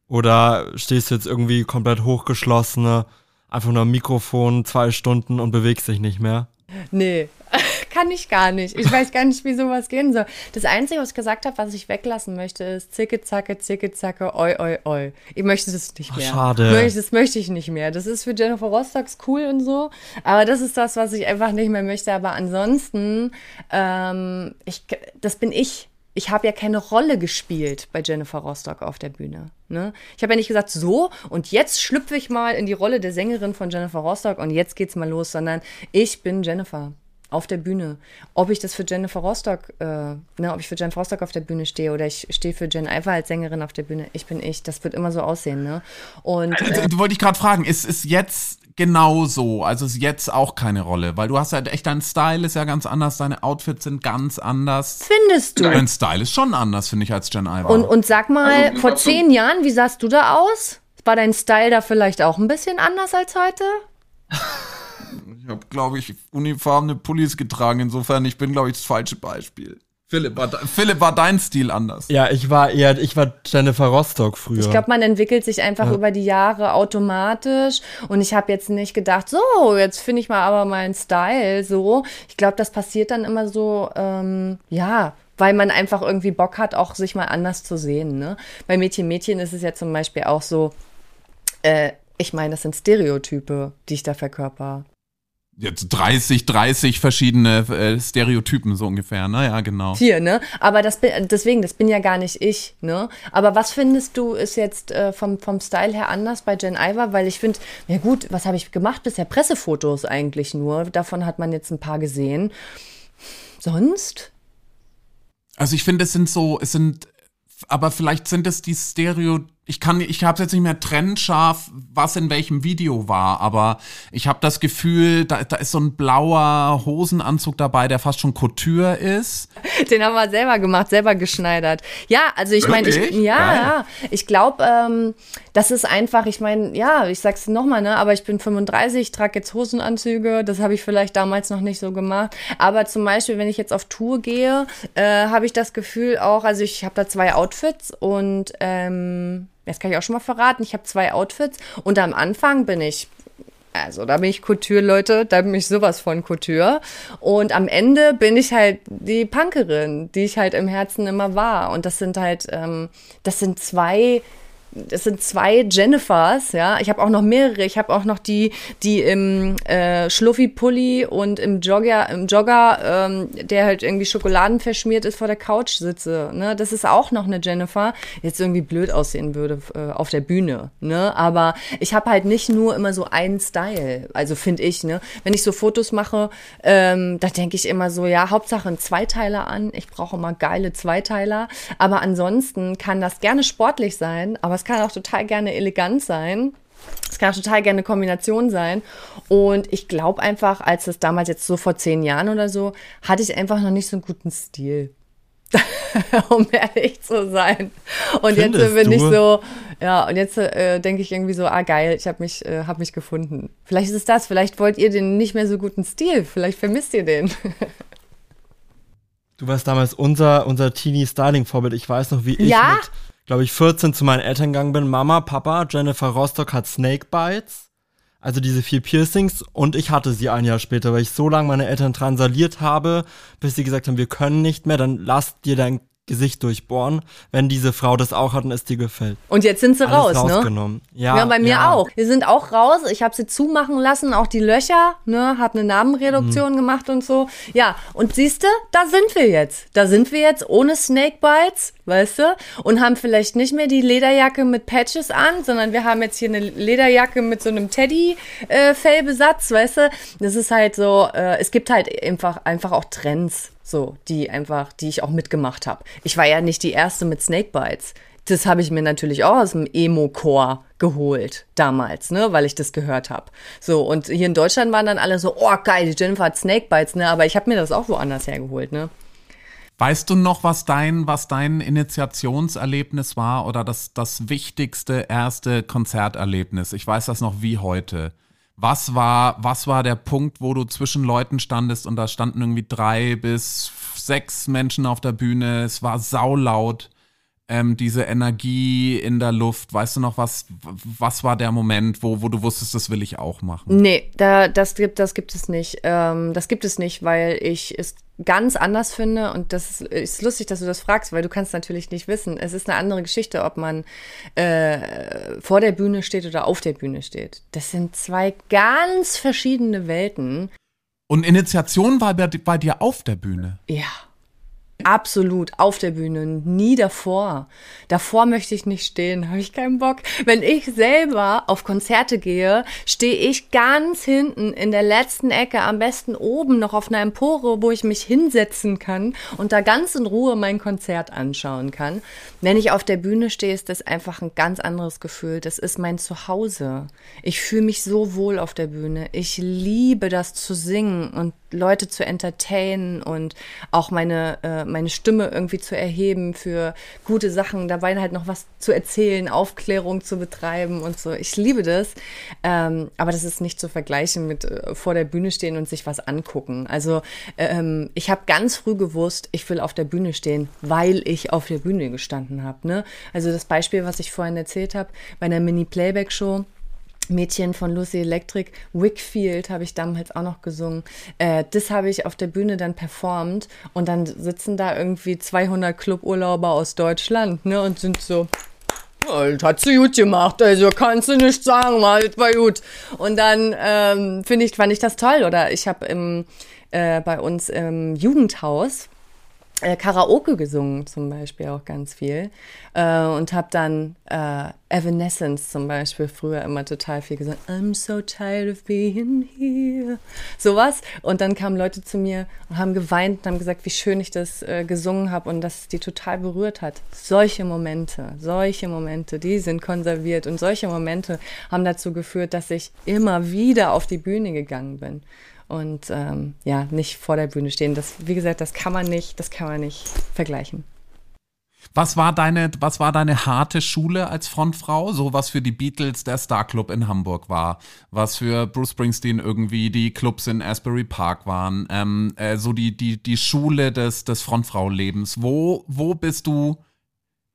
Oder stehst du jetzt irgendwie komplett hochgeschlossene, einfach nur am Mikrofon zwei Stunden und bewegst dich nicht mehr? Nee, kann ich gar nicht. Ich weiß gar nicht, wie sowas gehen soll. Das Einzige, was ich gesagt habe, was ich weglassen möchte, ist zicke, zacke, zicke, zacke, oi, oi, oi. Ich möchte das nicht mehr. Ach, schade. Das möchte ich nicht mehr. Das ist für Jennifer Rostocks cool und so, aber das ist das, was ich einfach nicht mehr möchte. Aber ansonsten, ähm, ich, das bin ich ich habe ja keine Rolle gespielt bei Jennifer Rostock auf der Bühne. Ne? Ich habe ja nicht gesagt, so und jetzt schlüpfe ich mal in die Rolle der Sängerin von Jennifer Rostock und jetzt geht's mal los, sondern ich bin Jennifer auf der Bühne. Ob ich das für Jennifer Rostock, äh, ne, ob ich für Jennifer Rostock auf der Bühne stehe oder ich stehe für Jen Iver als Sängerin auf der Bühne, ich bin ich. Das wird immer so aussehen, ne? Und äh, äh, wollte ich gerade fragen, ist es jetzt genauso? Also ist jetzt auch keine Rolle, weil du hast ja echt dein Style ist ja ganz anders, deine Outfits sind ganz anders. Findest du? Dein Style ist schon anders, finde ich, als Jen Iver. Und, und sag mal, also, vor zehn Jahren, wie sahst du da aus? War dein Style da vielleicht auch ein bisschen anders als heute? Ich habe, glaube ich, uniformene Pullis getragen. Insofern, ich bin, glaube ich, das falsche Beispiel. Philipp war, Philipp, war dein Stil anders? Ja, ich war eher, ich war Jennifer Rostock früher. Ich glaube, man entwickelt sich einfach ja. über die Jahre automatisch. Und ich habe jetzt nicht gedacht, so, jetzt finde ich mal aber meinen Style so. Ich glaube, das passiert dann immer so, ähm, ja, weil man einfach irgendwie Bock hat, auch sich mal anders zu sehen. Ne? Bei Mädchen Mädchen ist es ja zum Beispiel auch so, äh, ich meine, das sind Stereotype, die ich da verkörper jetzt 30, 30 verschiedene äh, Stereotypen so ungefähr, ne? Ja, genau. Vier, ne? Aber das bin, deswegen, das bin ja gar nicht ich, ne? Aber was findest du ist jetzt äh, vom, vom Style her anders bei Jen Iver? Weil ich finde, ja gut, was habe ich gemacht bisher? Pressefotos eigentlich nur. Davon hat man jetzt ein paar gesehen. Sonst? Also ich finde, es sind so, es sind, aber vielleicht sind es die Stereotypen ich kann, ich habe jetzt nicht mehr trennscharf, was in welchem Video war, aber ich habe das Gefühl, da, da ist so ein blauer Hosenanzug dabei, der fast schon Couture ist. Den haben wir selber gemacht, selber geschneidert. Ja, also ich meine, ich, ja, ja, ich glaube, ähm, das ist einfach, ich meine, ja, ich sag's nochmal, ne, aber ich bin 35, ich trage jetzt Hosenanzüge, das habe ich vielleicht damals noch nicht so gemacht. Aber zum Beispiel, wenn ich jetzt auf Tour gehe, äh, habe ich das Gefühl auch, also ich habe da zwei Outfits und ähm, das kann ich auch schon mal verraten. Ich habe zwei Outfits und am Anfang bin ich also da bin ich Couture, Leute, da bin ich sowas von Couture. Und am Ende bin ich halt die Punkerin, die ich halt im Herzen immer war. Und das sind halt, ähm, das sind zwei es sind zwei Jennifers, ja. Ich habe auch noch mehrere. Ich habe auch noch die, die im äh, Schluffi-Pulli und im Jogger, im Jogger, ähm, der halt irgendwie Schokoladen verschmiert ist, vor der Couch sitze. Ne? Das ist auch noch eine Jennifer. Jetzt irgendwie blöd aussehen würde äh, auf der Bühne. Ne? Aber ich habe halt nicht nur immer so einen Style. Also finde ich, ne? Wenn ich so Fotos mache, ähm, da denke ich immer so, ja, Hauptsache ein Zweiteiler an. Ich brauche immer geile Zweiteiler. Aber ansonsten kann das gerne sportlich sein, aber es kann auch total gerne elegant sein. Es kann auch total gerne eine Kombination sein. Und ich glaube einfach, als es damals jetzt so vor zehn Jahren oder so, hatte ich einfach noch nicht so einen guten Stil. um ehrlich zu sein. Und Findest jetzt bin du? ich so, ja, und jetzt äh, denke ich irgendwie so, ah geil, ich habe mich, äh, hab mich gefunden. Vielleicht ist es das, vielleicht wollt ihr den nicht mehr so guten Stil, vielleicht vermisst ihr den. du warst damals unser, unser Teenie-Styling-Vorbild. Ich weiß noch, wie ich ja? mit glaube ich, 14 zu meinen Eltern gegangen bin. Mama, Papa, Jennifer Rostock hat Snake Bites. Also diese vier Piercings und ich hatte sie ein Jahr später, weil ich so lange meine Eltern transaliert habe, bis sie gesagt haben, wir können nicht mehr, dann lass dir dein Gesicht durchbohren, wenn diese Frau das auch hat und es dir gefällt. Und jetzt sind sie Alles raus, ne? Ja, ja, bei mir ja. auch. Wir sind auch raus. Ich habe sie zumachen lassen, auch die Löcher, ne, habe eine Namenreduktion mhm. gemacht und so. Ja, und siehste, da sind wir jetzt. Da sind wir jetzt ohne Snakebites weißt du? Und haben vielleicht nicht mehr die Lederjacke mit Patches an, sondern wir haben jetzt hier eine Lederjacke mit so einem Teddy-Fellbesatz, weißt du? Das ist halt so, äh, es gibt halt einfach, einfach auch Trends, so, die einfach, die ich auch mitgemacht habe. Ich war ja nicht die erste mit Snakebites das habe ich mir natürlich auch aus dem Emo-Chor geholt damals, ne, weil ich das gehört habe. So und hier in Deutschland waren dann alle so, oh geil, die Jennifer hat Snakebites, ne, aber ich habe mir das auch woanders hergeholt, ne. Weißt du noch, was dein, was dein Initiationserlebnis war oder das, das wichtigste erste Konzerterlebnis? Ich weiß das noch wie heute. Was war, was war der Punkt, wo du zwischen Leuten standest und da standen irgendwie drei bis sechs Menschen auf der Bühne, es war saulaut ähm, diese Energie in der Luft. Weißt du noch, was, was war der Moment, wo, wo du wusstest, das will ich auch machen? Nee, da, das, gibt, das gibt es nicht. Ähm, das gibt es nicht, weil ich es ganz anders finde und das ist, ist, lustig, dass du das fragst, weil du kannst natürlich nicht wissen. Es ist eine andere Geschichte, ob man äh, vor der Bühne steht oder auf der Bühne steht. Das sind zwei ganz verschiedene Welten. Und Initiation war bei, bei dir auf der Bühne? Ja. Absolut auf der Bühne, nie davor. Davor möchte ich nicht stehen, habe ich keinen Bock. Wenn ich selber auf Konzerte gehe, stehe ich ganz hinten in der letzten Ecke, am besten oben noch auf einer Empore, wo ich mich hinsetzen kann und da ganz in Ruhe mein Konzert anschauen kann. Wenn ich auf der Bühne stehe, ist das einfach ein ganz anderes Gefühl. Das ist mein Zuhause. Ich fühle mich so wohl auf der Bühne. Ich liebe das zu singen und Leute zu entertainen und auch meine, äh, meine Stimme irgendwie zu erheben für gute Sachen, dabei halt noch was zu erzählen, Aufklärung zu betreiben und so. Ich liebe das. Ähm, aber das ist nicht zu vergleichen mit äh, vor der Bühne stehen und sich was angucken. Also ähm, ich habe ganz früh gewusst, ich will auf der Bühne stehen, weil ich auf der Bühne gestanden habe. Ne? Also das Beispiel, was ich vorhin erzählt habe, bei einer Mini-Playback-Show, Mädchen von Lucy Electric, Wickfield habe ich damals auch noch gesungen. Äh, das habe ich auf der Bühne dann performt und dann sitzen da irgendwie 200 Cluburlauber aus Deutschland ne, und sind so, das hat sie gut gemacht, also kannst du nicht sagen, mal, das war gut. Und dann ähm, finde ich, fand ich das toll. Oder ich habe äh, bei uns im Jugendhaus äh, Karaoke gesungen zum Beispiel auch ganz viel äh, und habe dann äh, Evanescence zum Beispiel früher immer total viel gesagt. I'm so tired of being here. Sowas. Und dann kamen Leute zu mir und haben geweint und haben gesagt, wie schön ich das äh, gesungen habe und dass es die total berührt hat. Solche Momente, solche Momente, die sind konserviert und solche Momente haben dazu geführt, dass ich immer wieder auf die Bühne gegangen bin und ähm, ja, nicht vor der Bühne stehen. Das, wie gesagt, das kann man nicht, das kann man nicht vergleichen. Was war deine, was war deine harte Schule als Frontfrau? So was für die Beatles der Star Club in Hamburg war, was für Bruce Springsteen irgendwie die Clubs in Asbury Park waren, ähm, äh, so die, die, die Schule des, des Frontfrau-Lebens. Wo, wo bist du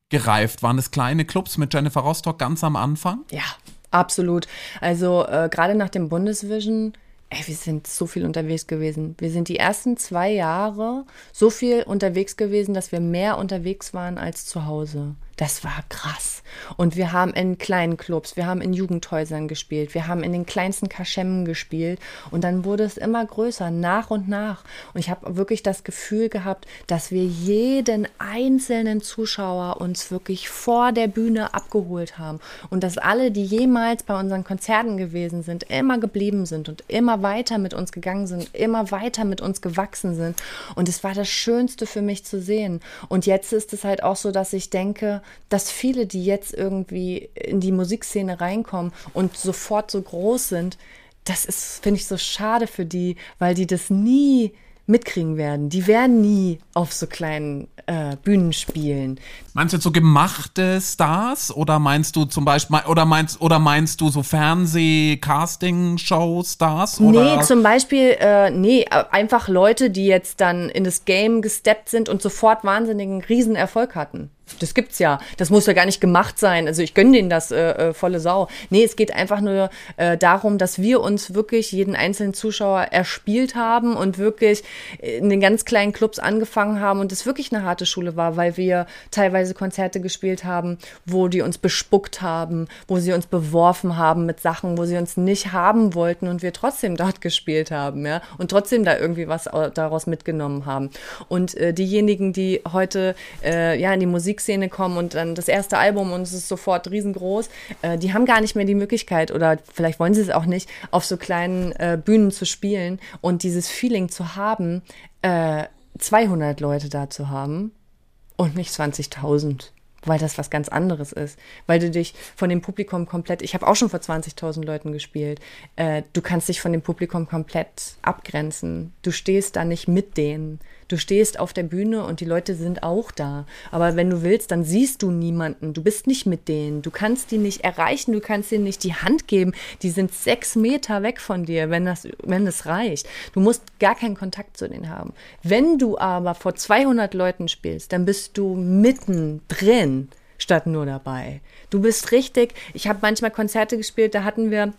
gereift? Waren es kleine Clubs mit Jennifer Rostock ganz am Anfang? Ja, absolut. Also äh, gerade nach dem Bundesvision Ey, wir sind so viel unterwegs gewesen. Wir sind die ersten zwei Jahre so viel unterwegs gewesen, dass wir mehr unterwegs waren als zu Hause. Das war krass. Und wir haben in kleinen Clubs, wir haben in Jugendhäusern gespielt, wir haben in den kleinsten Kaschemmen gespielt und dann wurde es immer größer, nach und nach. Und ich habe wirklich das Gefühl gehabt, dass wir jeden einzelnen Zuschauer uns wirklich vor der Bühne abgeholt haben und dass alle, die jemals bei unseren Konzerten gewesen sind, immer geblieben sind und immer weiter mit uns gegangen sind, immer weiter mit uns gewachsen sind. Und es war das Schönste für mich zu sehen. Und jetzt ist es halt auch so, dass ich denke, dass viele, die jetzt irgendwie in die Musikszene reinkommen und sofort so groß sind, das ist, finde ich, so schade für die, weil die das nie mitkriegen werden. Die werden nie auf so kleinen äh, Bühnen spielen. Meinst du jetzt so gemachte Stars oder meinst du zum Beispiel oder meinst oder meinst du so Fernseh-Casting-Show-Stars? Nee, zum Beispiel, äh, nee, einfach Leute, die jetzt dann in das Game gesteppt sind und sofort wahnsinnigen Riesenerfolg hatten. Das gibt's ja. Das muss ja gar nicht gemacht sein. Also ich gönne denen das äh, äh, volle Sau. Nee, es geht einfach nur äh, darum, dass wir uns wirklich jeden einzelnen Zuschauer erspielt haben und wirklich in den ganz kleinen Clubs angefangen haben und es wirklich eine harte Schule war, weil wir teilweise Konzerte gespielt haben, wo die uns bespuckt haben, wo sie uns beworfen haben mit Sachen, wo sie uns nicht haben wollten und wir trotzdem dort gespielt haben, ja, und trotzdem da irgendwie was daraus mitgenommen haben. Und äh, diejenigen, die heute äh, ja in die Musik Musikszene kommen und dann das erste Album und es ist sofort riesengroß, äh, die haben gar nicht mehr die Möglichkeit oder vielleicht wollen sie es auch nicht, auf so kleinen äh, Bühnen zu spielen und dieses Feeling zu haben, äh, 200 Leute da zu haben und nicht 20.000 weil das was ganz anderes ist, weil du dich von dem Publikum komplett, ich habe auch schon vor 20.000 Leuten gespielt, äh, du kannst dich von dem Publikum komplett abgrenzen. Du stehst da nicht mit denen. Du stehst auf der Bühne und die Leute sind auch da. Aber wenn du willst, dann siehst du niemanden. Du bist nicht mit denen. Du kannst die nicht erreichen. Du kannst ihnen nicht die Hand geben. Die sind sechs Meter weg von dir, wenn das, wenn das reicht. Du musst gar keinen Kontakt zu denen haben. Wenn du aber vor 200 Leuten spielst, dann bist du mitten drin statt nur dabei. Du bist richtig. Ich habe manchmal Konzerte gespielt, da hatten wir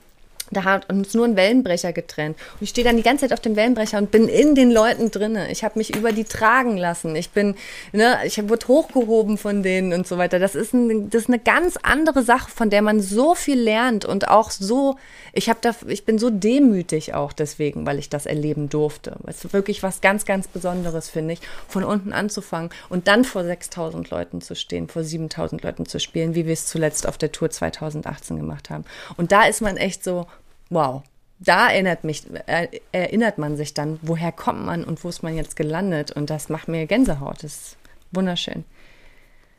da hat uns nur ein Wellenbrecher getrennt. Und ich stehe dann die ganze Zeit auf dem Wellenbrecher und bin in den Leuten drinne. Ich habe mich über die tragen lassen. Ich bin, ne, ich wurde hochgehoben von denen und so weiter. Das ist, ein, das ist eine ganz andere Sache, von der man so viel lernt und auch so, ich habe da, ich bin so demütig auch deswegen, weil ich das erleben durfte. Es ist wirklich was ganz, ganz Besonderes, finde ich, von unten anzufangen und dann vor 6000 Leuten zu stehen, vor 7000 Leuten zu spielen, wie wir es zuletzt auf der Tour 2018 gemacht haben. Und da ist man echt so, wow, da erinnert, mich, äh, erinnert man sich dann, woher kommt man und wo ist man jetzt gelandet. Und das macht mir Gänsehaut. Das ist wunderschön.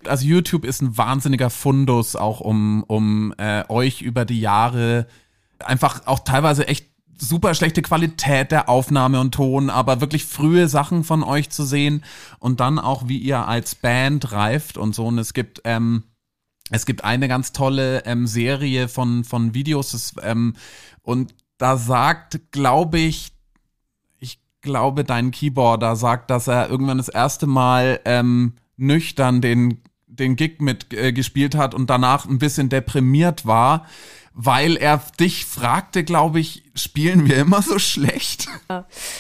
Also YouTube ist ein wahnsinniger Fundus, auch um, um äh, euch über die Jahre einfach auch teilweise echt super schlechte Qualität der Aufnahme und Ton, aber wirklich frühe Sachen von euch zu sehen und dann auch, wie ihr als Band reift und so. Und es gibt ähm, es gibt eine ganz tolle ähm, Serie von, von Videos das, ähm, und da sagt, glaube ich, ich glaube, dein Keyboarder sagt, dass er irgendwann das erste Mal ähm, nüchtern den, den Gig mitgespielt äh, hat und danach ein bisschen deprimiert war, weil er dich fragte, glaube ich, spielen wir immer so schlecht?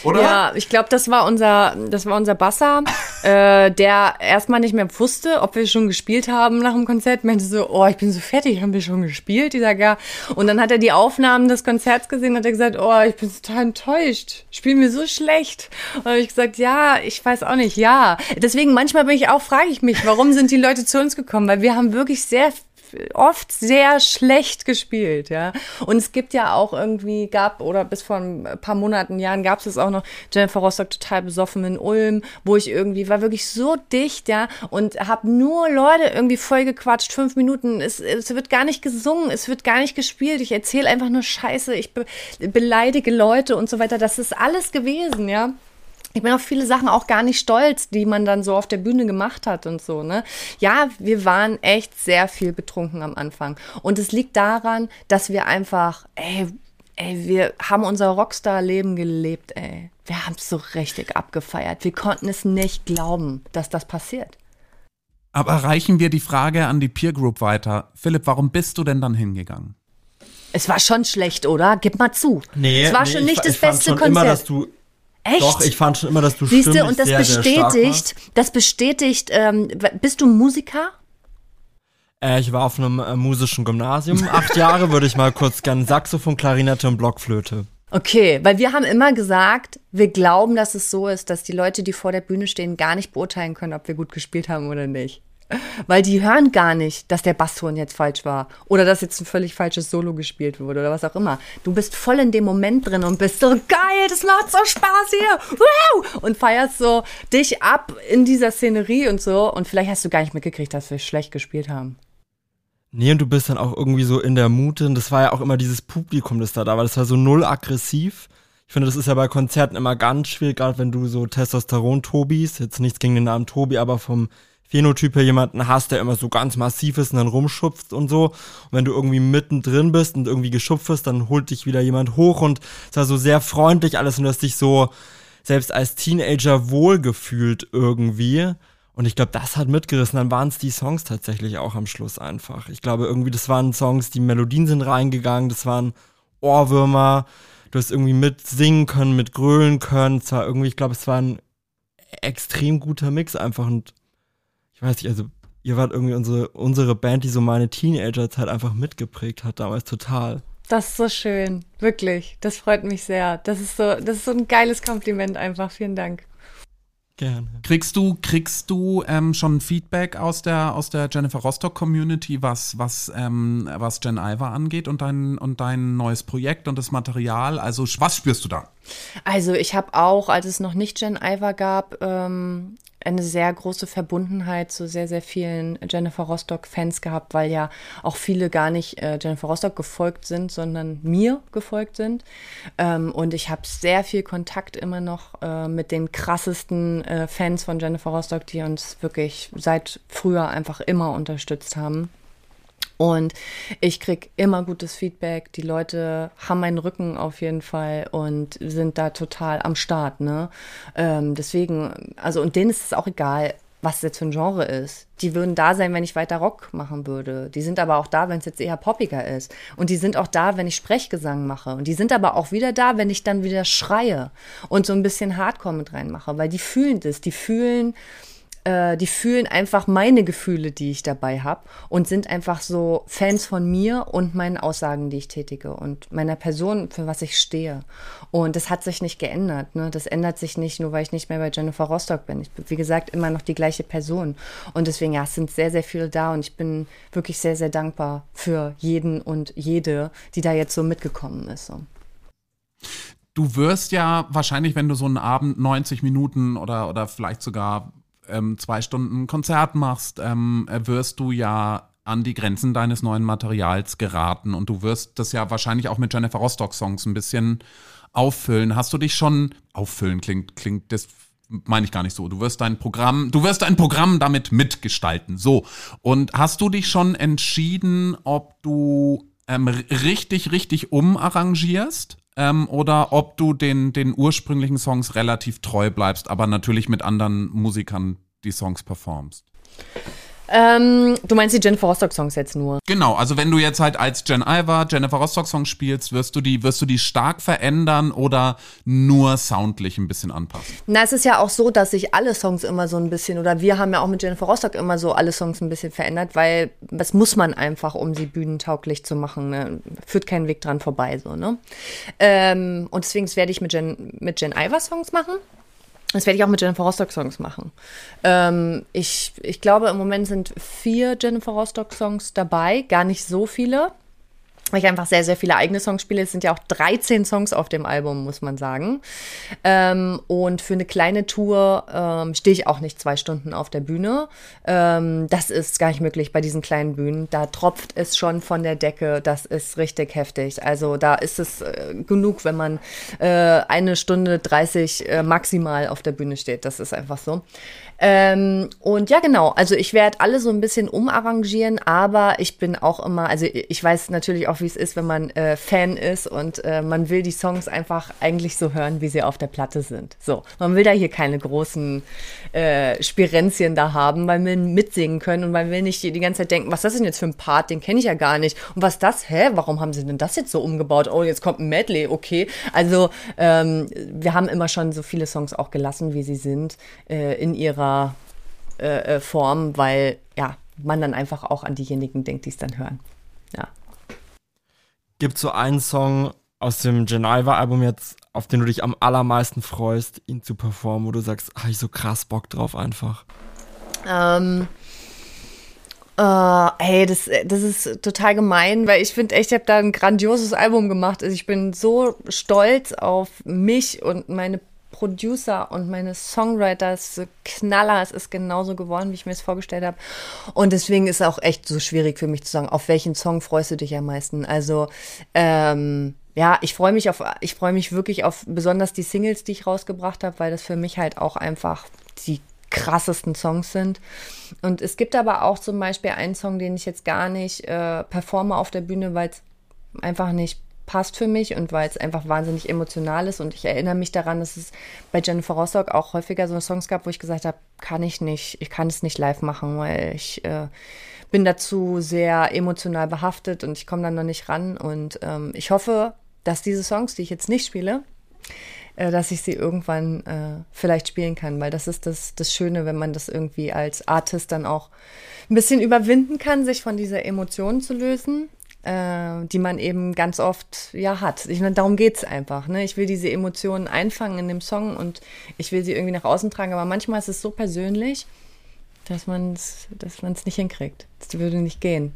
Oder? Ja, ich glaube, das war unser, das war unser Basser, äh, der erstmal nicht mehr wusste, ob wir schon gespielt haben nach dem Konzert. Meinte so, oh, ich bin so fertig, haben wir schon gespielt? Sag ja. Und dann hat er die Aufnahmen des Konzerts gesehen und hat er gesagt, oh, ich bin total enttäuscht. Spielen wir so schlecht. Und habe ich gesagt, ja, ich weiß auch nicht, ja. Deswegen manchmal bin ich auch, frage ich mich, warum sind die Leute zu uns gekommen? Weil wir haben wirklich sehr oft sehr schlecht gespielt, ja. Und es gibt ja auch irgendwie, gab, oder bis vor ein paar Monaten, Jahren gab es es auch noch, Jennifer Rostock total besoffen in Ulm, wo ich irgendwie, war wirklich so dicht, ja, und habe nur Leute irgendwie voll gequatscht, fünf Minuten, es, es wird gar nicht gesungen, es wird gar nicht gespielt, ich erzähle einfach nur Scheiße, ich be beleidige Leute und so weiter, das ist alles gewesen, ja ich bin auf viele Sachen auch gar nicht stolz, die man dann so auf der Bühne gemacht hat und so, ne? Ja, wir waren echt sehr viel betrunken am Anfang. Und es liegt daran, dass wir einfach, ey, ey, wir haben unser Rockstar-Leben gelebt, ey. Wir haben es so richtig abgefeiert. Wir konnten es nicht glauben, dass das passiert. Aber reichen wir die Frage an die Peer Group weiter. Philipp, warum bist du denn dann hingegangen? Es war schon schlecht, oder? Gib mal zu. Nee, es war nee, schon nicht ich, das ich beste fand schon Konzert. Immer, dass du Echt? Doch, ich fand schon immer, dass du Siehst du, stimmlich und das sehr, sehr bestätigt, warst. das bestätigt, ähm, bist du Musiker? Äh, ich war auf einem äh, musischen Gymnasium, acht Jahre, würde ich mal kurz gern Saxophon, Klarinette und Blockflöte. Okay, weil wir haben immer gesagt, wir glauben, dass es so ist, dass die Leute, die vor der Bühne stehen, gar nicht beurteilen können, ob wir gut gespielt haben oder nicht. Weil die hören gar nicht, dass der Basston jetzt falsch war oder dass jetzt ein völlig falsches Solo gespielt wurde oder was auch immer. Du bist voll in dem Moment drin und bist so geil, das macht so Spaß hier. Wow! Und feierst so dich ab in dieser Szenerie und so. Und vielleicht hast du gar nicht mitgekriegt, dass wir schlecht gespielt haben. Nee, und du bist dann auch irgendwie so in der Mute. Das war ja auch immer dieses Publikum, das da da war. Das war so null aggressiv. Ich finde, das ist ja bei Konzerten immer ganz schwierig, gerade wenn du so Testosteron-Tobis, jetzt nichts gegen den Namen Tobi, aber vom Phänotyp her jemanden hast, der immer so ganz massiv ist und dann rumschupft und so. Und wenn du irgendwie mittendrin bist und irgendwie geschupft wirst, dann holt dich wieder jemand hoch und es war so sehr freundlich alles und du hast dich so selbst als Teenager wohlgefühlt irgendwie. Und ich glaube, das hat mitgerissen. Dann waren es die Songs tatsächlich auch am Schluss einfach. Ich glaube, irgendwie, das waren Songs, die Melodien sind reingegangen, das waren Ohrwürmer. Du hast irgendwie mitsingen können, mit grölen können. Es war irgendwie, ich glaube, es war ein extrem guter Mix einfach. Und weiß nicht, also ihr wart irgendwie unsere, unsere Band, die so meine Teenagerzeit einfach mitgeprägt hat, damals total. Das ist so schön, wirklich. Das freut mich sehr. Das ist so, das ist so ein geiles Kompliment einfach. Vielen Dank. Gerne. Kriegst du, kriegst du ähm, schon Feedback aus der, aus der Jennifer Rostock Community, was, was, ähm, was Jen Iver angeht und dein, und dein neues Projekt und das Material? Also, was spürst du da? Also, ich habe auch, als es noch nicht Jen Iver gab, ähm, eine sehr große Verbundenheit zu sehr, sehr vielen Jennifer Rostock-Fans gehabt, weil ja auch viele gar nicht äh, Jennifer Rostock gefolgt sind, sondern mir gefolgt sind. Ähm, und ich habe sehr viel Kontakt immer noch äh, mit den krassesten äh, Fans von Jennifer Rostock, die uns wirklich seit früher einfach immer unterstützt haben. Und ich krieg immer gutes Feedback. Die Leute haben meinen Rücken auf jeden Fall und sind da total am Start. Ne? Ähm, deswegen, also und denen ist es auch egal, was jetzt für ein Genre ist. Die würden da sein, wenn ich weiter Rock machen würde. Die sind aber auch da, wenn es jetzt eher poppiger ist. Und die sind auch da, wenn ich Sprechgesang mache. Und die sind aber auch wieder da, wenn ich dann wieder schreie und so ein bisschen Hardcore mit reinmache, weil die fühlen das. Die fühlen, äh, die fühlen einfach meine Gefühle, die ich dabei habe und sind einfach so Fans von mir und meinen Aussagen, die ich tätige und meiner Person, für was ich stehe. Und das hat sich nicht geändert. Ne? Das ändert sich nicht, nur weil ich nicht mehr bei Jennifer Rostock bin. Ich bin, wie gesagt, immer noch die gleiche Person. Und deswegen, ja, es sind sehr, sehr viele da und ich bin wirklich sehr, sehr dankbar für jeden und jede, die da jetzt so mitgekommen ist. So. Du wirst ja wahrscheinlich, wenn du so einen Abend 90 Minuten oder, oder vielleicht sogar ähm, zwei Stunden Konzert machst, ähm, wirst du ja an die Grenzen deines neuen Materials geraten und du wirst das ja wahrscheinlich auch mit Jennifer Rostock Songs ein bisschen auffüllen. Hast du dich schon auffüllen klingt klingt das meine ich gar nicht so. Du wirst dein Programm, du wirst dein Programm damit mitgestalten. So. Und hast du dich schon entschieden, ob du ähm, richtig, richtig umarrangierst? Ähm, oder ob du den, den ursprünglichen Songs relativ treu bleibst, aber natürlich mit anderen Musikern die Songs performst. Ähm, du meinst die Jennifer Rostock Songs jetzt nur? Genau, also wenn du jetzt halt als Jen Iver Jennifer Rostock Songs spielst, wirst du die, wirst du die stark verändern oder nur soundlich ein bisschen anpassen? Na, es ist ja auch so, dass sich alle Songs immer so ein bisschen, oder wir haben ja auch mit Jennifer Rostock immer so alle Songs ein bisschen verändert, weil das muss man einfach, um sie bühnentauglich zu machen. Ne? Führt keinen Weg dran vorbei, so, ne? Ähm, und deswegen werde ich mit Jen, mit Jen Iver Songs machen. Das werde ich auch mit Jennifer Rostock Songs machen. Ähm, ich, ich glaube, im Moment sind vier Jennifer Rostock Songs dabei, gar nicht so viele weil ich einfach sehr, sehr viele eigene Songs spiele. Es sind ja auch 13 Songs auf dem Album, muss man sagen. Ähm, und für eine kleine Tour ähm, stehe ich auch nicht zwei Stunden auf der Bühne. Ähm, das ist gar nicht möglich bei diesen kleinen Bühnen. Da tropft es schon von der Decke. Das ist richtig heftig. Also da ist es äh, genug, wenn man äh, eine Stunde 30 äh, maximal auf der Bühne steht. Das ist einfach so. Ähm, und ja, genau. Also ich werde alle so ein bisschen umarrangieren, aber ich bin auch immer, also ich weiß natürlich auch, wie es ist, wenn man äh, Fan ist und äh, man will die Songs einfach eigentlich so hören, wie sie auf der Platte sind. So, man will da hier keine großen äh, Spirenzien da haben, weil wir mitsingen können und man will nicht die, die ganze Zeit denken, was ist das denn jetzt für ein Part, den kenne ich ja gar nicht. Und was das, hä, warum haben sie denn das jetzt so umgebaut? Oh, jetzt kommt ein Medley, okay. Also ähm, wir haben immer schon so viele Songs auch gelassen, wie sie sind, äh, in ihrer ihrer äh, äh, Form, weil ja, man dann einfach auch an diejenigen denkt, die es dann hören. Ja. Gibt so einen Song aus dem Geneva-Album jetzt, auf den du dich am allermeisten freust, ihn zu performen, wo du sagst, habe ich so krass Bock drauf einfach? Ähm, Uh, hey, das, das ist total gemein, weil ich finde echt, ich habe da ein grandioses Album gemacht. Also ich bin so stolz auf mich und meine Producer und meine Songwriter ist so Knaller. Es ist genauso geworden, wie ich mir es vorgestellt habe. Und deswegen ist es auch echt so schwierig für mich zu sagen, auf welchen Song freust du dich am meisten? Also, ähm, ja, ich freue mich auf, ich freue mich wirklich auf besonders die Singles, die ich rausgebracht habe, weil das für mich halt auch einfach die krassesten Songs sind. Und es gibt aber auch zum Beispiel einen Song, den ich jetzt gar nicht äh, performe auf der Bühne, weil es einfach nicht passt für mich und weil es einfach wahnsinnig emotional ist. Und ich erinnere mich daran, dass es bei Jennifer Rostock auch häufiger so Songs gab, wo ich gesagt habe, kann ich nicht, ich kann es nicht live machen, weil ich äh, bin dazu sehr emotional behaftet und ich komme dann noch nicht ran. Und ähm, ich hoffe, dass diese Songs, die ich jetzt nicht spiele, äh, dass ich sie irgendwann äh, vielleicht spielen kann, weil das ist das, das Schöne, wenn man das irgendwie als Artist dann auch ein bisschen überwinden kann, sich von dieser Emotion zu lösen äh, die man eben ganz oft ja hat. Ich meine, darum geht's einfach. Ne? Ich will diese Emotionen einfangen in dem Song und ich will sie irgendwie nach außen tragen, aber manchmal ist es so persönlich, dass man es dass man's nicht hinkriegt. Das würde nicht gehen.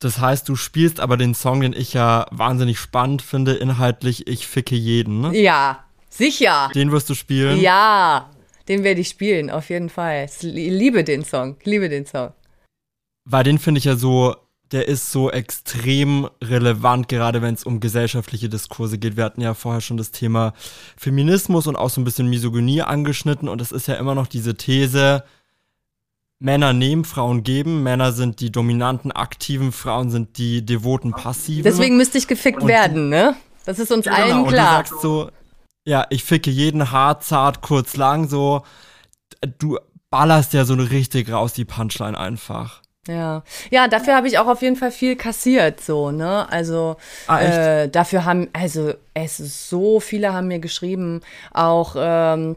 Das heißt, du spielst aber den Song, den ich ja wahnsinnig spannend finde, inhaltlich Ich ficke jeden, ne? Ja, sicher. Den wirst du spielen? Ja, den werde ich spielen, auf jeden Fall. Ich liebe den Song, ich liebe den Song. Weil den finde ich ja so, der ist so extrem relevant, gerade wenn es um gesellschaftliche Diskurse geht. Wir hatten ja vorher schon das Thema Feminismus und auch so ein bisschen Misogynie angeschnitten und es ist ja immer noch diese These, Männer nehmen, Frauen geben. Männer sind die dominanten, aktiven, Frauen sind die devoten, passiven. Deswegen müsste ich gefickt und werden, ne? Das ist uns genau, allen klar. Und du sagst so, ja, ich ficke jeden hart, zart, kurz, lang, so. Du ballerst ja so richtig raus die Punchline einfach. Ja, ja, dafür habe ich auch auf jeden Fall viel kassiert, so, ne? Also ah, äh, dafür haben, also es ist so viele haben mir geschrieben, auch ähm,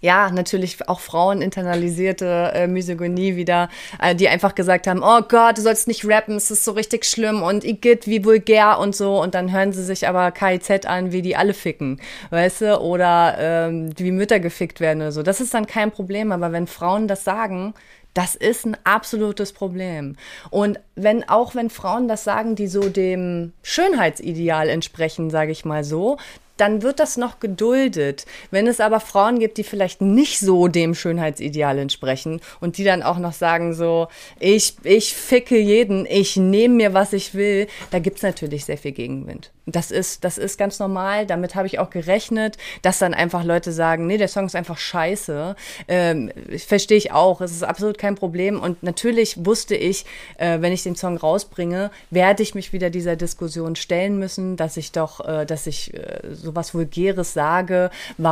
ja, natürlich auch Frauen internalisierte äh, Misogynie wieder, äh, die einfach gesagt haben, oh Gott, du sollst nicht rappen, es ist so richtig schlimm und Igitt, wie vulgär und so. Und dann hören sie sich aber KIZ an, wie die alle ficken, weißt du? Oder ähm, wie Mütter gefickt werden oder so. Das ist dann kein Problem, aber wenn Frauen das sagen, das ist ein absolutes Problem. Und wenn auch wenn Frauen das sagen, die so dem Schönheitsideal entsprechen, sage ich mal so, dann wird das noch geduldet. Wenn es aber Frauen gibt, die vielleicht nicht so dem Schönheitsideal entsprechen und die dann auch noch sagen so, ich, ich ficke jeden, ich nehme mir, was ich will, da gibt's natürlich sehr viel Gegenwind. Das ist, das ist ganz normal. Damit habe ich auch gerechnet, dass dann einfach Leute sagen, nee, der Song ist einfach scheiße. Ähm, Verstehe ich auch. Es ist absolut kein Problem. Und natürlich wusste ich, äh, wenn ich den Song rausbringe, werde ich mich wieder dieser Diskussion stellen müssen, dass ich doch, äh, dass ich äh, sowas Vulgäres sage.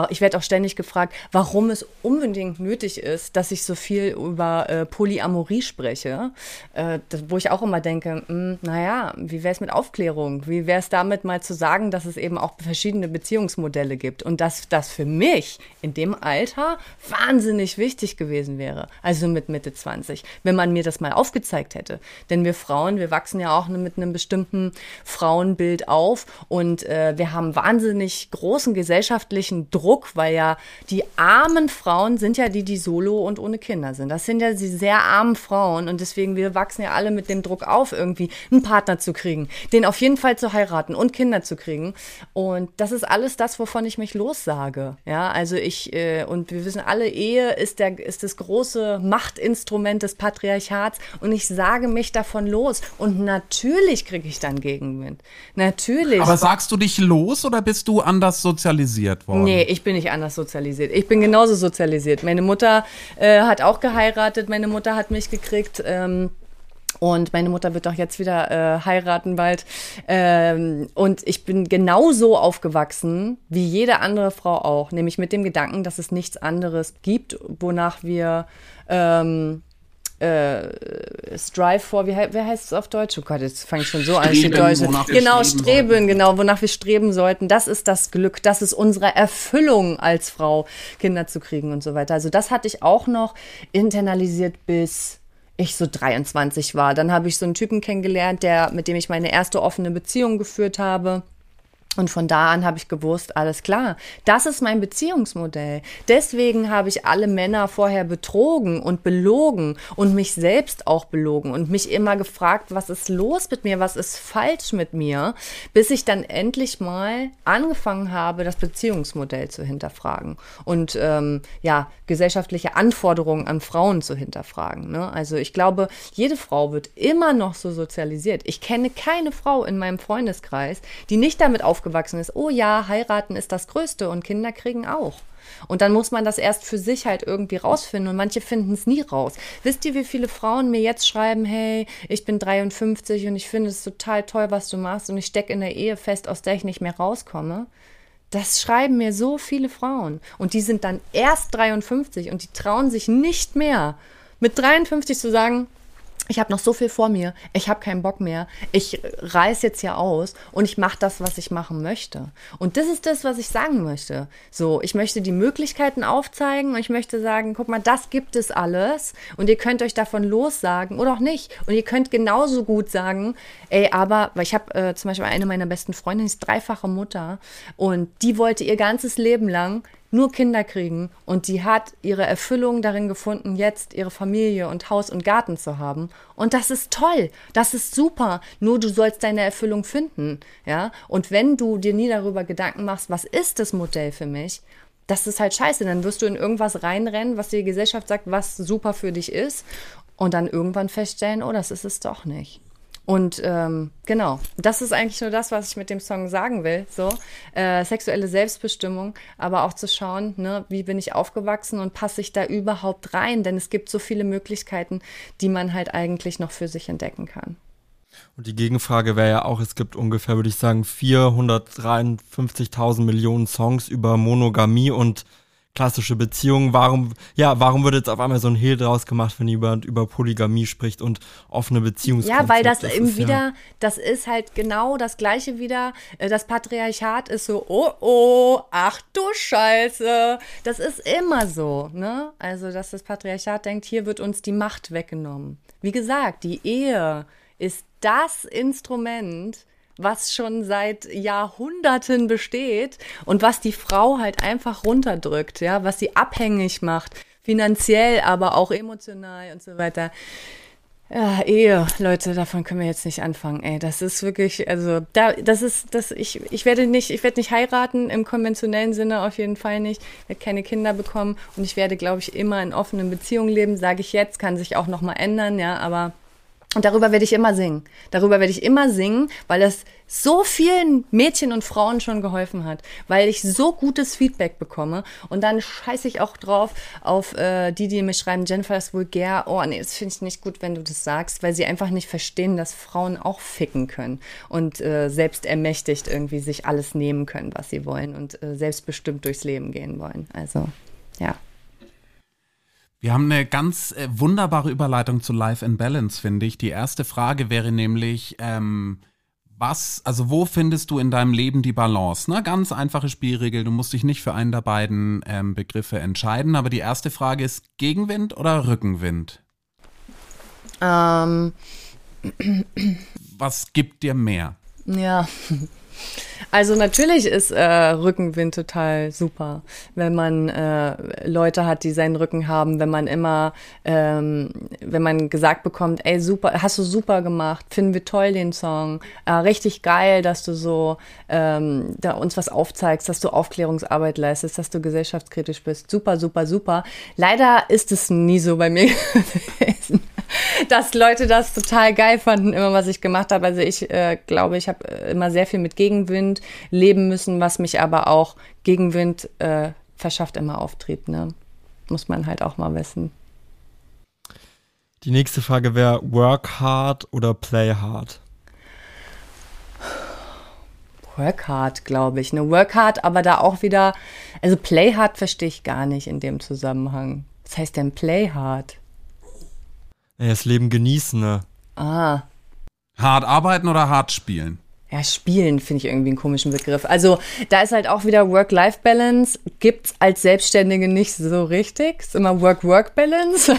Ich werde auch ständig gefragt, warum es unbedingt nötig ist, dass ich so viel über äh, Polyamorie spreche. Äh, wo ich auch immer denke, mh, hm, naja, wie wäre es mit Aufklärung? Wie wäre es damit, mal zu sagen, dass es eben auch verschiedene Beziehungsmodelle gibt und dass das für mich in dem Alter wahnsinnig wichtig gewesen wäre. Also mit Mitte 20, wenn man mir das mal aufgezeigt hätte. Denn wir Frauen, wir wachsen ja auch mit einem bestimmten Frauenbild auf und äh, wir haben wahnsinnig großen gesellschaftlichen Druck, weil ja die armen Frauen sind ja die, die solo und ohne Kinder sind. Das sind ja die sehr armen Frauen und deswegen wir wachsen ja alle mit dem Druck auf, irgendwie einen Partner zu kriegen, den auf jeden Fall zu heiraten und Kinder zu kriegen. Und das ist alles das, wovon ich mich lossage. Ja, also ich, äh, und wir wissen alle, Ehe ist, der, ist das große Machtinstrument des Patriarchats und ich sage mich davon los. Und natürlich kriege ich dann Gegenwind. Natürlich. Aber sagst du dich los oder bist du anders sozialisiert worden? Nee, ich bin nicht anders sozialisiert. Ich bin genauso sozialisiert. Meine Mutter äh, hat auch geheiratet, meine Mutter hat mich gekriegt. Ähm, und meine Mutter wird doch jetzt wieder äh, heiraten bald. Ähm, und ich bin genauso aufgewachsen wie jede andere Frau auch, nämlich mit dem Gedanken, dass es nichts anderes gibt, wonach wir ähm, äh, Strive for, wie, wie heißt es auf Deutsch? Oh Gott, jetzt fange ich schon so an, die Deutsche. Genau, streben, streben genau, wonach wir streben sollten. Das ist das Glück, das ist unsere Erfüllung als Frau, Kinder zu kriegen und so weiter. Also das hatte ich auch noch internalisiert bis ich so 23 war. Dann habe ich so einen Typen kennengelernt, der, mit dem ich meine erste offene Beziehung geführt habe. Und von da an habe ich gewusst, alles klar, das ist mein Beziehungsmodell. Deswegen habe ich alle Männer vorher betrogen und belogen und mich selbst auch belogen und mich immer gefragt, was ist los mit mir, was ist falsch mit mir, bis ich dann endlich mal angefangen habe, das Beziehungsmodell zu hinterfragen und ähm, ja, gesellschaftliche Anforderungen an Frauen zu hinterfragen. Ne? Also ich glaube, jede Frau wird immer noch so sozialisiert. Ich kenne keine Frau in meinem Freundeskreis, die nicht damit auf aufgewachsen ist, oh ja, heiraten ist das Größte und Kinder kriegen auch. Und dann muss man das erst für sich halt irgendwie rausfinden und manche finden es nie raus. Wisst ihr, wie viele Frauen mir jetzt schreiben, hey, ich bin 53 und ich finde es total toll, was du machst und ich stecke in der Ehe fest, aus der ich nicht mehr rauskomme? Das schreiben mir so viele Frauen und die sind dann erst 53 und die trauen sich nicht mehr mit 53 zu sagen, ich habe noch so viel vor mir, ich habe keinen Bock mehr, ich reiß jetzt hier aus und ich mache das, was ich machen möchte. Und das ist das, was ich sagen möchte. So, ich möchte die Möglichkeiten aufzeigen und ich möchte sagen, guck mal, das gibt es alles und ihr könnt euch davon lossagen oder auch nicht. Und ihr könnt genauso gut sagen, ey, aber, weil ich habe äh, zum Beispiel eine meiner besten Freundinnen, ist dreifache Mutter und die wollte ihr ganzes Leben lang nur Kinder kriegen und die hat ihre Erfüllung darin gefunden, jetzt ihre Familie und Haus und Garten zu haben. Und das ist toll, das ist super. Nur du sollst deine Erfüllung finden, ja. Und wenn du dir nie darüber Gedanken machst, was ist das Modell für mich, das ist halt scheiße. Dann wirst du in irgendwas reinrennen, was die Gesellschaft sagt, was super für dich ist. Und dann irgendwann feststellen, oh, das ist es doch nicht. Und ähm, genau, das ist eigentlich nur das, was ich mit dem Song sagen will. So äh, sexuelle Selbstbestimmung, aber auch zu schauen, ne, wie bin ich aufgewachsen und passe ich da überhaupt rein? Denn es gibt so viele Möglichkeiten, die man halt eigentlich noch für sich entdecken kann. Und die Gegenfrage wäre ja auch, es gibt ungefähr, würde ich sagen, 453.000 Millionen Songs über Monogamie und klassische Beziehungen. Warum, ja, warum wird jetzt auf einmal so ein Hehl draus gemacht, wenn jemand über Polygamie spricht und offene Beziehungen? Ja, weil das, das eben ist, wieder, ja das ist halt genau das Gleiche wieder. Äh, das Patriarchat ist so, oh, oh, ach du Scheiße. Das ist immer so, ne? Also, dass das Patriarchat denkt, hier wird uns die Macht weggenommen. Wie gesagt, die Ehe ist das Instrument, was schon seit Jahrhunderten besteht und was die Frau halt einfach runterdrückt, ja, was sie abhängig macht, finanziell, aber auch emotional und so weiter. Ja, Ehe, Leute, davon können wir jetzt nicht anfangen. Ey, das ist wirklich, also da, das ist, das ich, ich werde nicht, ich werde nicht heiraten im konventionellen Sinne auf jeden Fall nicht. Ich werde keine Kinder bekommen und ich werde, glaube ich, immer in offenen Beziehungen leben. Sage ich jetzt, kann sich auch noch mal ändern, ja, aber und darüber werde ich immer singen. Darüber werde ich immer singen, weil das so vielen Mädchen und Frauen schon geholfen hat, weil ich so gutes Feedback bekomme. Und dann scheiße ich auch drauf auf äh, die, die mir schreiben, Jennifer ist vulgär. Oh, nee, das finde ich nicht gut, wenn du das sagst, weil sie einfach nicht verstehen, dass Frauen auch ficken können und äh, selbst ermächtigt irgendwie sich alles nehmen können, was sie wollen und äh, selbstbestimmt durchs Leben gehen wollen. Also, ja. Wir haben eine ganz äh, wunderbare Überleitung zu Life in Balance, finde ich. Die erste Frage wäre nämlich, ähm, was, also wo findest du in deinem Leben die Balance? Ne? Ganz einfache Spielregel, du musst dich nicht für einen der beiden ähm, Begriffe entscheiden, aber die erste Frage ist Gegenwind oder Rückenwind? Ähm. Was gibt dir mehr? Ja. Also natürlich ist äh, Rückenwind total super, wenn man äh, Leute hat, die seinen Rücken haben, wenn man immer, ähm, wenn man gesagt bekommt, ey super, hast du super gemacht, finden wir toll den Song, äh, richtig geil, dass du so ähm, da uns was aufzeigst, dass du Aufklärungsarbeit leistest, dass du gesellschaftskritisch bist, super, super, super. Leider ist es nie so bei mir gewesen dass Leute das total geil fanden, immer was ich gemacht habe. Also ich äh, glaube, ich habe äh, immer sehr viel mit Gegenwind leben müssen, was mich aber auch Gegenwind äh, verschafft immer Auftrieb. Ne? Muss man halt auch mal wissen. Die nächste Frage wäre Work hard oder Play hard? Work hard, glaube ich. Ne? Work hard, aber da auch wieder, also Play hard verstehe ich gar nicht in dem Zusammenhang. Was heißt denn Play hard? Ja, das Leben genießen, ne? Ah. Hart arbeiten oder hart spielen? Ja, spielen finde ich irgendwie einen komischen Begriff. Also da ist halt auch wieder Work-Life-Balance. Gibt's als Selbstständige nicht so richtig. Ist immer Work-Work-Balance.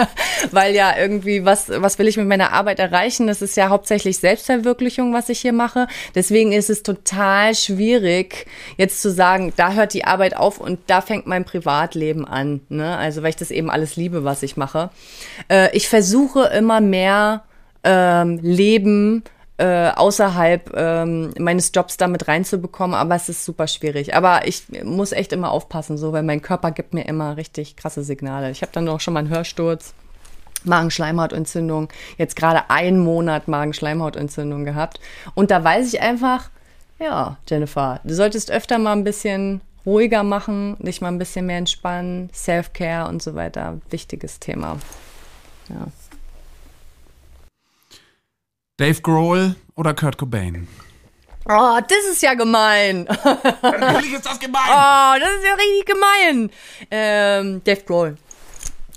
Weil ja irgendwie, was, was will ich mit meiner Arbeit erreichen? Das ist ja hauptsächlich Selbstverwirklichung, was ich hier mache. Deswegen ist es total schwierig, jetzt zu sagen, da hört die Arbeit auf und da fängt mein Privatleben an. Ne? Also weil ich das eben alles liebe, was ich mache. Äh, ich versuche immer mehr ähm, Leben äh, außerhalb ähm, meines Jobs damit reinzubekommen, aber es ist super schwierig. Aber ich muss echt immer aufpassen, so, weil mein Körper gibt mir immer richtig krasse Signale. Ich habe dann auch schon mal einen Hörsturz. Magenschleimhautentzündung, jetzt gerade einen Monat Magenschleimhautentzündung gehabt. Und da weiß ich einfach, ja, Jennifer, du solltest öfter mal ein bisschen ruhiger machen, dich mal ein bisschen mehr entspannen, Self-Care und so weiter. Wichtiges Thema. Ja. Dave Grohl oder Kurt Cobain? Oh, das ist ja gemein. Natürlich ist das gemein. Oh, das ist ja richtig gemein. Ähm, Dave Grohl.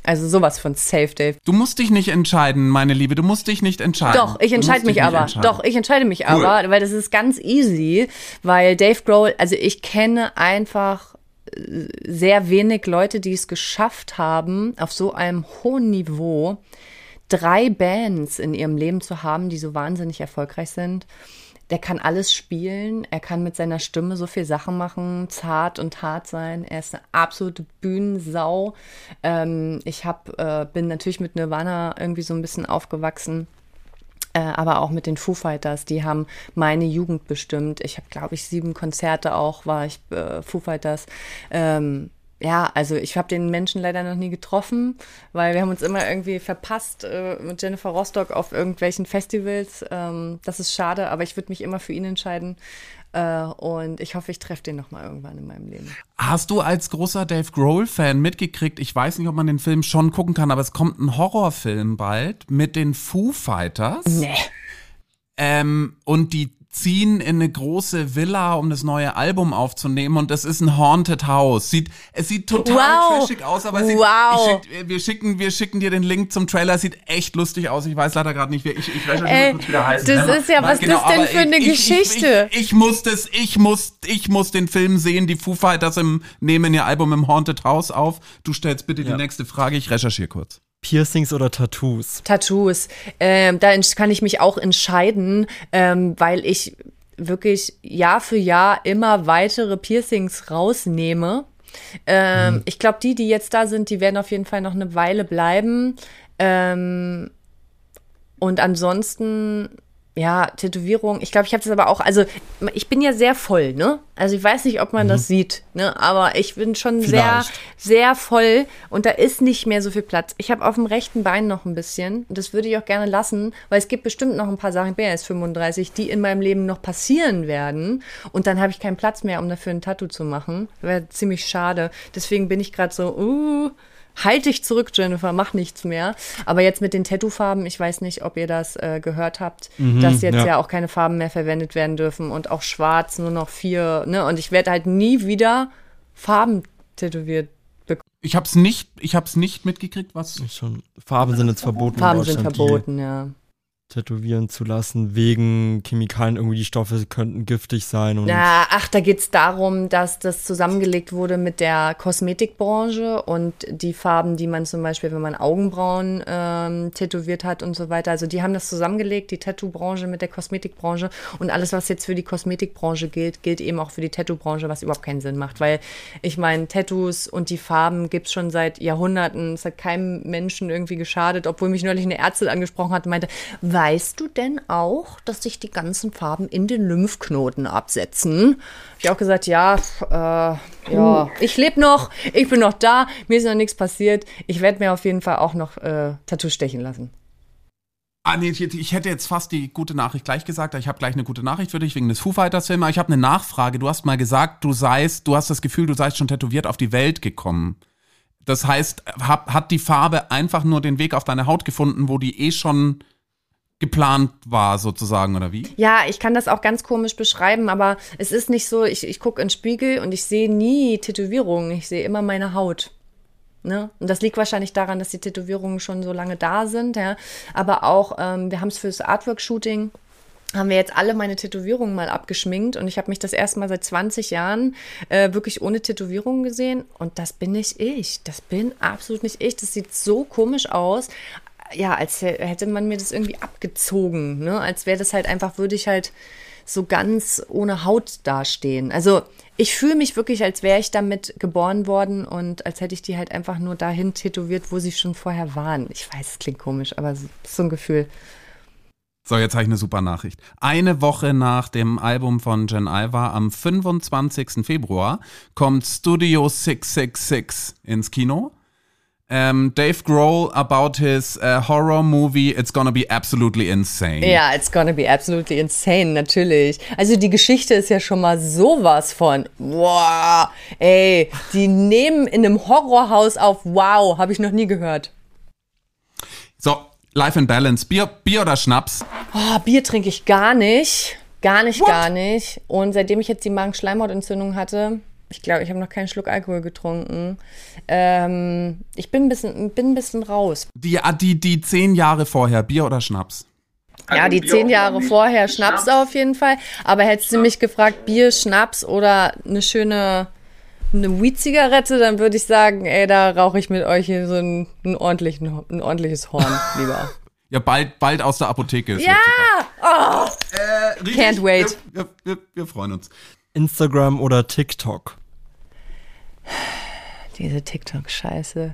Also sowas von safe, Dave. Du musst dich nicht entscheiden, meine Liebe. Du musst dich nicht entscheiden. Doch, ich entscheide mich aber. Doch, ich entscheide mich cool. aber, weil das ist ganz easy, weil Dave Grohl, also ich kenne einfach äh, sehr wenig Leute, die es geschafft haben, auf so einem hohen Niveau drei Bands in ihrem Leben zu haben, die so wahnsinnig erfolgreich sind der kann alles spielen. Er kann mit seiner Stimme so viel Sachen machen, zart und hart sein. Er ist eine absolute Bühnensau. Ähm, ich hab, äh, bin natürlich mit Nirvana irgendwie so ein bisschen aufgewachsen. Äh, aber auch mit den Foo Fighters, die haben meine Jugend bestimmt. Ich habe, glaube ich, sieben Konzerte auch, war ich äh, Foo Fighters. Ähm, ja, also ich habe den Menschen leider noch nie getroffen, weil wir haben uns immer irgendwie verpasst äh, mit Jennifer Rostock auf irgendwelchen Festivals. Ähm, das ist schade, aber ich würde mich immer für ihn entscheiden. Äh, und ich hoffe, ich treffe den nochmal irgendwann in meinem Leben. Hast du als großer Dave Grohl-Fan mitgekriegt, ich weiß nicht, ob man den Film schon gucken kann, aber es kommt ein Horrorfilm bald mit den Foo Fighters. Nee. Ähm, und die ziehen in eine große Villa, um das neue Album aufzunehmen und das ist ein Haunted House. Sieht, es sieht total wow. trashig aus, aber sieht, wow. schick, wir, schicken, wir schicken dir den Link zum Trailer. Sieht echt lustig aus. Ich weiß leider gerade nicht, wie ich, ich weiß nicht, kurz wieder heißt. Das ist ja, was genau, ist denn für eine ich, Geschichte? Ich, ich, ich, muss das, ich muss, ich muss den Film sehen. Die Foo Fighters im, nehmen ihr Album im Haunted House auf. Du stellst bitte ja. die nächste Frage. Ich recherchiere kurz. Piercings oder Tattoos? Tattoos. Ähm, da kann ich mich auch entscheiden, ähm, weil ich wirklich Jahr für Jahr immer weitere Piercings rausnehme. Ähm, mhm. Ich glaube, die, die jetzt da sind, die werden auf jeden Fall noch eine Weile bleiben. Ähm, und ansonsten ja, Tätowierung. Ich glaube, ich habe das aber auch, also ich bin ja sehr voll, ne? Also ich weiß nicht, ob man mhm. das sieht, ne? Aber ich bin schon Vielleicht. sehr, sehr voll und da ist nicht mehr so viel Platz. Ich habe auf dem rechten Bein noch ein bisschen und das würde ich auch gerne lassen, weil es gibt bestimmt noch ein paar Sachen, ich bin ja erst 35, die in meinem Leben noch passieren werden und dann habe ich keinen Platz mehr, um dafür ein Tattoo zu machen. Wäre ziemlich schade. Deswegen bin ich gerade so, uh, halt dich zurück, Jennifer, mach nichts mehr. Aber jetzt mit den Tattoo-Farben, ich weiß nicht, ob ihr das äh, gehört habt, mhm, dass jetzt ja. ja. auch keine Farben mehr verwendet werden dürfen und auch schwarz nur noch vier, ne? Und ich werde halt nie wieder Farben tätowiert bekommen. Ich hab's nicht, ich hab's nicht mitgekriegt, was. Schon. Farben sind jetzt verboten. Farben sind verboten, ja tätowieren zu lassen, wegen Chemikalien, irgendwie die Stoffe könnten giftig sein. Und Na, ach, da geht es darum, dass das zusammengelegt wurde mit der Kosmetikbranche und die Farben, die man zum Beispiel, wenn man Augenbrauen ähm, tätowiert hat und so weiter. Also die haben das zusammengelegt, die Tattoo-Branche mit der Kosmetikbranche und alles, was jetzt für die Kosmetikbranche gilt, gilt eben auch für die Tattoo-Branche, was überhaupt keinen Sinn macht. Weil ich meine, Tattoos und die Farben gibt es schon seit Jahrhunderten. Es hat keinem Menschen irgendwie geschadet, obwohl mich neulich eine Ärztin angesprochen hat und meinte, Weißt du denn auch, dass sich die ganzen Farben in den Lymphknoten absetzen? Ich auch gesagt, ja, äh, ja, ich lebe noch, ich bin noch da, mir ist noch nichts passiert. Ich werde mir auf jeden Fall auch noch äh, Tattoo stechen lassen. Ah, nee, ich hätte jetzt fast die gute Nachricht gleich gesagt. Ich habe gleich eine gute Nachricht für dich wegen des Foo Fighters Films. Ich habe eine Nachfrage. Du hast mal gesagt, du seist, du hast das Gefühl, du seist schon tätowiert auf die Welt gekommen. Das heißt, hat, hat die Farbe einfach nur den Weg auf deine Haut gefunden, wo die eh schon geplant war, sozusagen, oder wie? Ja, ich kann das auch ganz komisch beschreiben, aber es ist nicht so, ich, ich gucke in den Spiegel und ich sehe nie Tätowierungen, ich sehe immer meine Haut. Ne? Und das liegt wahrscheinlich daran, dass die Tätowierungen schon so lange da sind, ja. Aber auch, ähm, wir haben es fürs Artwork-Shooting haben wir jetzt alle meine Tätowierungen mal abgeschminkt und ich habe mich das erste Mal seit 20 Jahren äh, wirklich ohne Tätowierungen gesehen und das bin nicht ich. Das bin absolut nicht ich. Das sieht so komisch aus ja, als hätte man mir das irgendwie abgezogen, ne? Als wäre das halt einfach, würde ich halt so ganz ohne Haut dastehen. Also ich fühle mich wirklich, als wäre ich damit geboren worden und als hätte ich die halt einfach nur dahin tätowiert, wo sie schon vorher waren. Ich weiß, es klingt komisch, aber so, ein Gefühl. So, jetzt habe ich eine super Nachricht. Eine Woche nach dem Album von Jen Iver, am 25. Februar, kommt Studio 666 ins Kino um, Dave Grohl about his uh, horror movie It's Gonna Be Absolutely Insane. Ja, It's Gonna Be Absolutely Insane, natürlich. Also die Geschichte ist ja schon mal sowas von, wow, ey, die nehmen in einem Horrorhaus auf, wow, habe ich noch nie gehört. So, Life in Balance, Bier, Bier oder Schnaps? Oh, Bier trinke ich gar nicht. Gar nicht, What? gar nicht. Und seitdem ich jetzt die Magenschleimhautentzündung hatte, Ich glaube, ich habe noch keinen Schluck Alkohol getrunken. Ähm, ich bin ein bisschen, bin ein bisschen raus. Die, ah, die, die zehn Jahre vorher, Bier oder Schnaps? ja, die zehn Jahre vorher Schnaps, Schnaps auf jeden Fall. Aber hättest du mich gefragt, Bier, Schnaps oder eine schöne eine Weed-Zigarette, dann würde ich sagen, ey, da rauche ich mit euch hier so ein, ein, ordentlichen, ein ordentliches Horn lieber. Ja, bald, bald aus der Apotheke. Ja! Oh. Äh, Can't wait. Wir, wir, wir freuen uns. Instagram oder TikTok? Diese TikTok-Scheiße.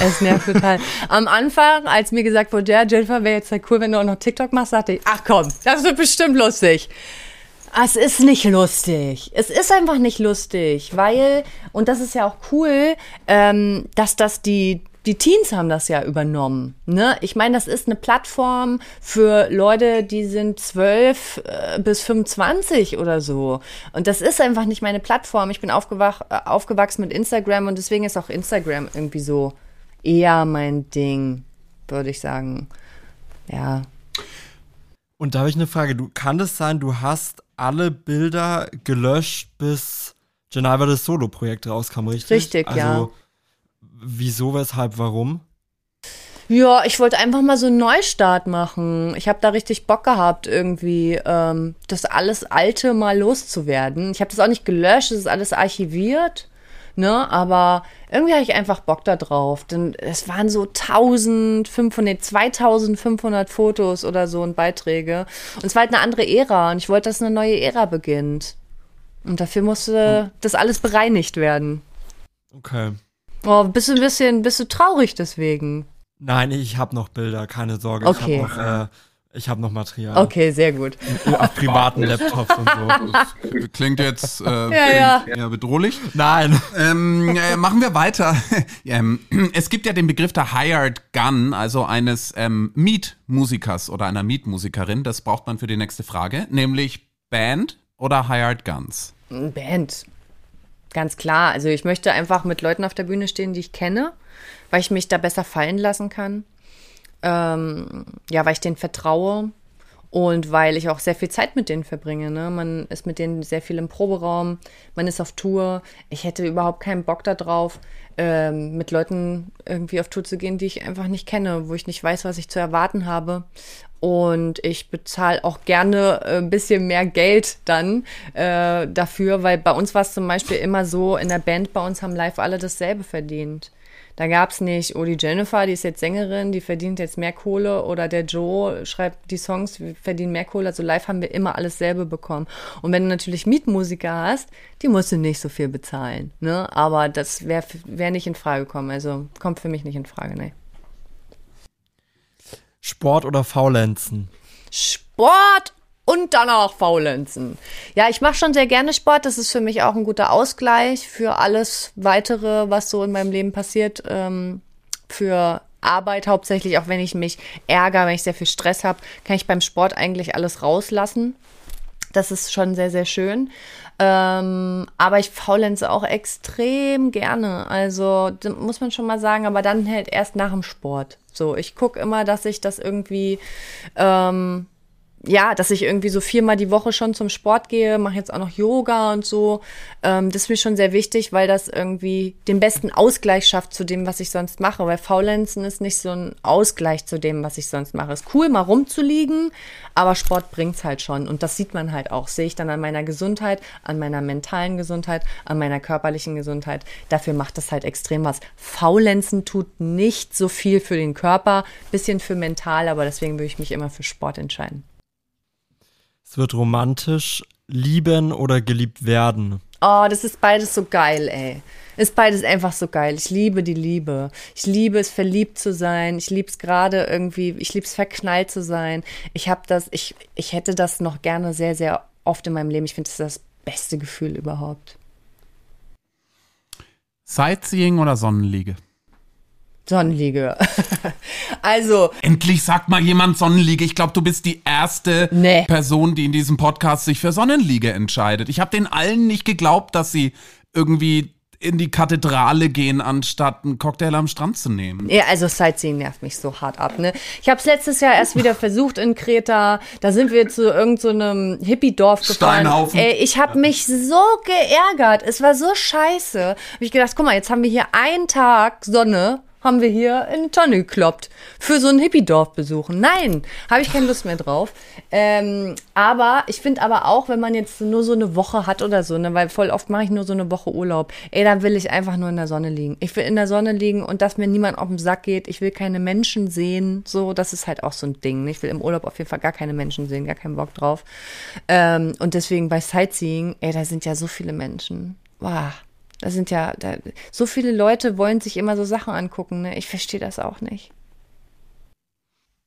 es nervt total. Am Anfang, als mir gesagt wurde, ja, Jennifer, wäre jetzt halt cool, wenn du auch noch TikTok machst, sagte ich, ach komm, das wird bestimmt lustig. Es ist nicht lustig. Es ist einfach nicht lustig, weil, und das ist ja auch cool, ähm, dass das die, die Teens haben das ja übernommen. Ne? Ich meine, das ist eine Plattform für Leute, die sind zwölf äh, bis 25 oder so. Und das ist einfach nicht meine Plattform. Ich bin aufgewach, äh, aufgewachsen mit Instagram und deswegen ist auch Instagram irgendwie so eher mein Ding, würde ich sagen. Ja. Und da habe ich eine Frage. Du kann es sein, du hast alle Bilder gelöscht, bis Geneva das Solo-Projekt rauskam, richtig? Richtig, also, ja. Wieso, weshalb, warum? Ja, ich wollte einfach mal so einen Neustart machen. Ich habe da richtig Bock gehabt, irgendwie ähm, das alles Alte mal loszuwerden. Ich habe das auch nicht gelöscht, es ist alles archiviert ne? Aber irgendwie hatte ich einfach Bock da drauf. Denn es waren so 1500, 2500 Fotos oder so und Beiträge. Und es war halt eine andere Ära und ich wollte, dass eine neue Ära beginnt. Und dafür musste das alles bereinigt werden. Okay. Oh, bist du ein bisschen, bist du traurig deswegen? Nein, ich habe noch Bilder, keine Sorge. Okay. Ich habe noch, äh, ich habe noch Material. Okay, sehr gut. Auf privaten Laptops und so. Das klingt jetzt äh, ja, ja. bedrohlich. Nein. Ähm, äh, machen wir weiter. ähm, es gibt ja den Begriff der Hired Gun, also eines ähm, Meet-Musikers oder einer Meet-Musikerin. Das braucht man für die nächste Frage, nämlich Band oder Hired Guns? Band. Ganz klar. Also ich möchte einfach mit Leuten auf der Bühne stehen, die ich kenne, weil ich mich da besser fallen lassen kann. Ähm, ja, weil ich denen vertraue und weil ich auch sehr viel Zeit mit denen verbringe. Ne? Man ist mit denen sehr viel im Proberaum, man ist auf Tour. Ich hätte überhaupt keinen Bock darauf, ähm, mit Leuten irgendwie auf Tour zu gehen, die ich einfach nicht kenne, wo ich nicht weiß, was ich zu erwarten habe. Und ich bezahle auch gerne äh, ein bisschen mehr Geld dann äh, dafür, weil bei uns war es zum Beispiel immer so, in der Band bei uns haben live alle dasselbe verdient. Da gab es nicht, oh, die Jennifer, die ist jetzt Sängerin, die verdient jetzt mehr Kohle oder der Joe schreibt die Songs, wir verdienen mehr Kohle. Also live haben wir immer alles selber bekommen. Und wenn du natürlich Mietmusiker hast, die musst du nicht so viel bezahlen. Ne? Aber das wäre wär nicht in Frage gekommen. Also kommt für mich nicht in Frage, ne. Sport oder Faulenzen? Sport und dann auch faulenzen. Ja, ich mache schon sehr gerne Sport. Das ist für mich auch ein guter Ausgleich für alles weitere, was so in meinem Leben passiert. Ähm, für Arbeit hauptsächlich, auch wenn ich mich ärgere, wenn ich sehr viel Stress habe, kann ich beim Sport eigentlich alles rauslassen. Das ist schon sehr, sehr schön. Ähm, aber ich faulenze auch extrem gerne. Also muss man schon mal sagen, aber dann halt erst nach dem Sport. So, ich gucke immer, dass ich das irgendwie ähm, ja, dass ich irgendwie so viermal die Woche schon zum Sport gehe, mache jetzt auch noch Yoga und so. Ähm, das ist mir schon sehr wichtig, weil das irgendwie den besten Ausgleich schafft zu dem, was ich sonst mache. Weil Faulenzen ist nicht so ein Ausgleich zu dem, was ich sonst mache. Ist cool, mal rumzuliegen, aber Sport bringt's halt schon. Und das sieht man halt auch. Sehe ich dann an meiner Gesundheit, an meiner mentalen Gesundheit, an meiner körperlichen Gesundheit. Dafür macht das halt extrem was. Faulenzen tut nicht so viel für den Körper, bisschen für mental, aber deswegen würde ich mich immer für Sport entscheiden. Es wird romantisch, lieben oder geliebt werden. Oh, das ist beides so geil, ey. Ist beides einfach so geil. Ich liebe die Liebe. Ich liebe es, verliebt zu sein. Ich liebe es gerade irgendwie, ich liebe es, verknallt zu sein. Ich habe das, ich, ich hätte das noch gerne sehr, sehr oft in meinem Leben. Ich finde, das ist das beste Gefühl überhaupt. Sightseeing oder Sonnenliege? Sonnenliege. also. Endlich sagt mal jemand Sonnenliege. Ich glaube, du bist die erste nee. Person, die in diesem Podcast sich für Sonnenliege entscheidet. Ich habe den allen nicht geglaubt, dass sie irgendwie in die Kathedrale gehen, anstatt einen Cocktail am Strand zu nehmen. Ja, also Sightseeing nervt mich so hart ab. Ne? Ich habe es letztes Jahr erst wieder versucht in Kreta. Da sind wir zu irgendeinem so Hippie-Dorf gefahren. Steinhaufen. Ey, ich habe mich so geärgert. Es war so scheiße. Hab ich gedacht, guck mal, jetzt haben wir hier einen Tag Sonne haben wir hier in die Tonne gekloppt. Für so ein Hippie-Dorf besuchen. Nein, habe ich keine Lust mehr drauf. Ähm, aber ich finde aber auch, wenn man jetzt nur so eine Woche hat oder so, ne, weil voll oft mache ich nur so eine Woche Urlaub, ey, dann will ich einfach nur in der Sonne liegen. Ich will in der Sonne liegen und dass mir niemand auf den Sack geht. Ich will keine Menschen sehen. So, das ist halt auch so ein Ding. Ne? Ich will im Urlaub auf jeden Fall gar keine Menschen sehen, gar keinen Bock drauf. Ähm, und deswegen bei Sightseeing, ey, da sind ja so viele Menschen. Wow. Da sind ja, da, so viele Leute wollen sich immer so Sachen angucken. Ne? Ich verstehe das auch nicht.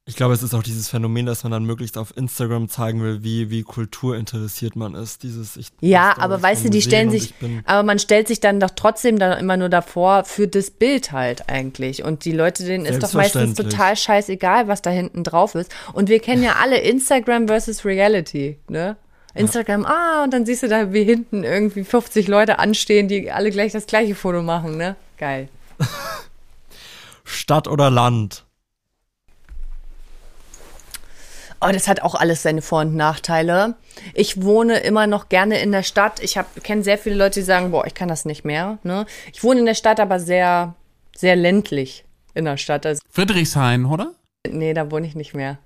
Ich glaube, es ist auch dieses Phänomen, dass man dann möglichst auf Instagram zeigen will, wie, wie kulturinteressiert man ist. Dieses, ich, ja, aber weißt du, die stellen sich, aber man stellt sich dann doch trotzdem dann immer nur davor für das Bild halt eigentlich. Und die Leute, denen ist doch meistens total scheißegal, was da hinten drauf ist. Und wir kennen ja alle Instagram versus Reality, ne? Instagram, ja. ah, und dann siehst du da, wie hinten irgendwie 50 Leute anstehen, die alle gleich das gleiche Foto machen, ne? Geil. Stadt oder Land? Oh, das hat auch alles seine Vor- und Nachteile. Ich wohne immer noch gerne in der Stadt. Ich kenne sehr viele Leute, die sagen, boah, ich kann das nicht mehr. Ne? Ich wohne in der Stadt, aber sehr, sehr ländlich in der Stadt. Also, Friedrichshain, oder? Nee, da wohne ich nicht mehr.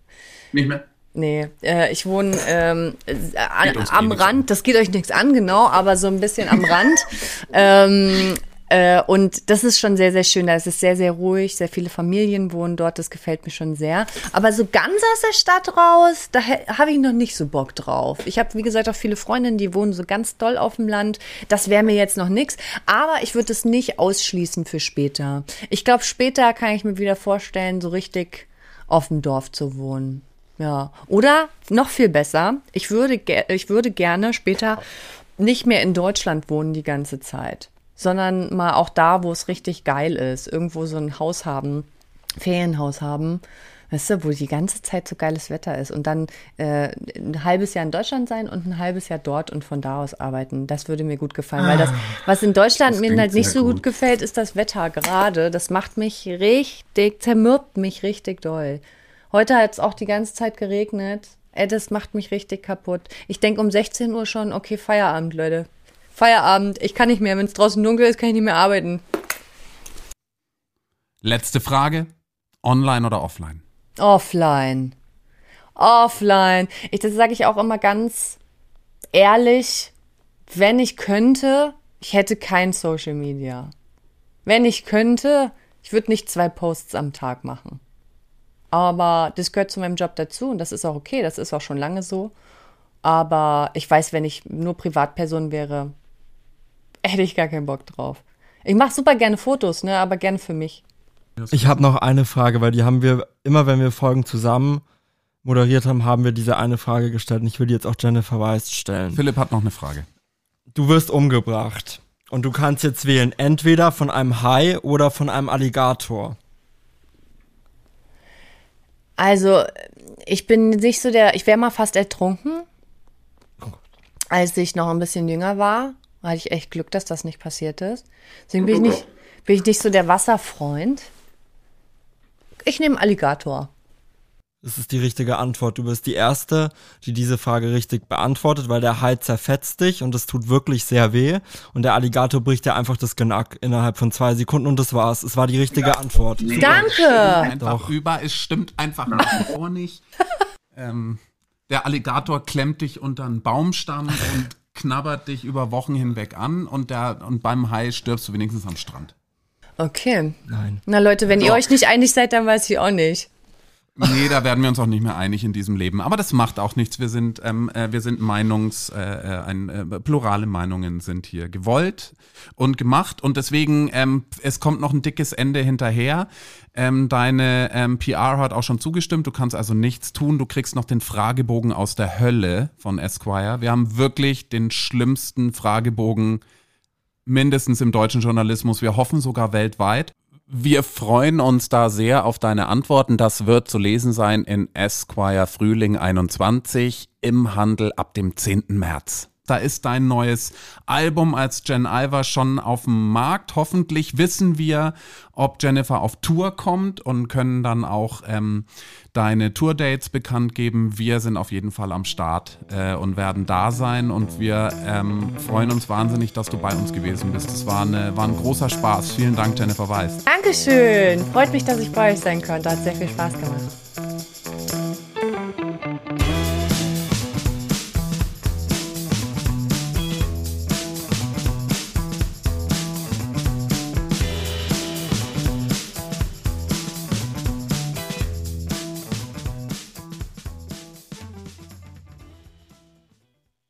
Nicht mehr? Nee, äh, ich wohne ähm, an, am Rand, das geht euch nichts an, genau, aber so ein bisschen am Rand. ähm, äh, und das ist schon sehr, sehr schön. Da ist es sehr, sehr ruhig. Sehr viele Familien wohnen dort. Das gefällt mir schon sehr. Aber so ganz aus der Stadt raus, da habe ich noch nicht so Bock drauf. Ich habe, wie gesagt, auch viele Freundinnen, die wohnen so ganz doll auf dem Land. Das wäre mir jetzt noch nichts. Aber ich würde es nicht ausschließen für später. Ich glaube, später kann ich mir wieder vorstellen, so richtig auf dem Dorf zu wohnen. Ja. Oder noch viel besser, ich würde, ich würde gerne später nicht mehr in Deutschland wohnen die ganze Zeit, sondern mal auch da, wo es richtig geil ist, irgendwo so ein Haus haben, Ferienhaus haben, weißt du, wo die ganze Zeit so geiles Wetter ist und dann äh, ein halbes Jahr in Deutschland sein und ein halbes Jahr dort und von da aus arbeiten. Das würde mir gut gefallen, weil das, ah, was in Deutschland mir halt nicht so gut. gut gefällt, ist das Wetter gerade. Das macht mich richtig, zermürbt mich richtig doll. Heute hat es auch die ganze Zeit geregnet. Ey, das macht mich richtig kaputt. Ich denke um 16 Uhr schon, okay, Feierabend, Leute. Feierabend. Ich kann nicht mehr. Wenn es draußen dunkel ist, kann ich nicht mehr arbeiten. Letzte Frage. Online oder offline? Offline. Offline. Ich, das sage ich auch immer ganz ehrlich. Wenn ich könnte, ich hätte kein Social Media. Wenn ich könnte, ich würde nicht zwei Posts am Tag machen. Aber das gehört zu meinem Job dazu und das ist auch okay, das ist auch schon lange so. Aber ich weiß, wenn ich nur Privatperson wäre, hätte ich gar keinen Bock drauf. Ich mache super gerne Fotos, ne, aber gerne für mich. Ich habe noch eine Frage, weil die haben wir immer, wenn wir Folgen zusammen moderiert haben, haben wir diese eine Frage gestellt und ich will die jetzt auch Jennifer Weist stellen. Philipp hat noch eine Frage. Du wirst umgebracht und du kannst jetzt wählen, entweder von einem Hai oder von einem Alligator. Also, ich bin nicht so der, ich wäre mal fast ertrunken, als ich noch ein bisschen jünger war. Hatte ich echt Glück, dass das nicht passiert ist. Deswegen bin ich nicht, bin ich nicht so der Wasserfreund. Ich nehme Alligator. Das ist die richtige Antwort. Du bist die Erste, die diese Frage richtig beantwortet, weil der Hai zerfetzt dich und es tut wirklich sehr weh. Und der Alligator bricht dir einfach das Genack innerhalb von zwei Sekunden und das war's. Es war die richtige ja. Antwort. Nee, Danke! Einfach Doch. über, es stimmt einfach nach wie vor nicht. ähm, der Alligator klemmt dich unter einen Baumstamm und knabbert dich über Wochen hinweg an und, der, und beim Hai stirbst du wenigstens am Strand. Okay. Nein. Na Leute, wenn Doch. ihr euch nicht einig seid, dann weiß ich auch nicht. Nee, da werden wir uns auch nicht mehr einig in diesem Leben. Aber das macht auch nichts. Wir sind, ähm, äh, wir sind Meinungs, äh, äh, ein, äh, plurale Meinungen sind hier gewollt und gemacht. Und deswegen, ähm, es kommt noch ein dickes Ende hinterher. Ähm, deine ähm, PR hat auch schon zugestimmt. Du kannst also nichts tun. Du kriegst noch den Fragebogen aus der Hölle von Esquire. Wir haben wirklich den schlimmsten Fragebogen mindestens im deutschen Journalismus. Wir hoffen sogar weltweit. Wir freuen uns da sehr auf deine Antworten. Das wird zu lesen sein in Esquire Frühling 21 im Handel ab dem 10. März. Da ist dein neues Album als Jen Alva schon auf dem Markt. Hoffentlich wissen wir, ob Jennifer auf Tour kommt und können dann auch ähm, deine Tourdates bekannt geben. Wir sind auf jeden Fall am Start äh, und werden da sein und wir ähm, freuen uns wahnsinnig, dass du bei uns gewesen bist. Es war, war ein großer Spaß. Vielen Dank, Jennifer Weiß. Dankeschön. Freut mich, dass ich bei euch sein konnte. Hat sehr viel Spaß gemacht.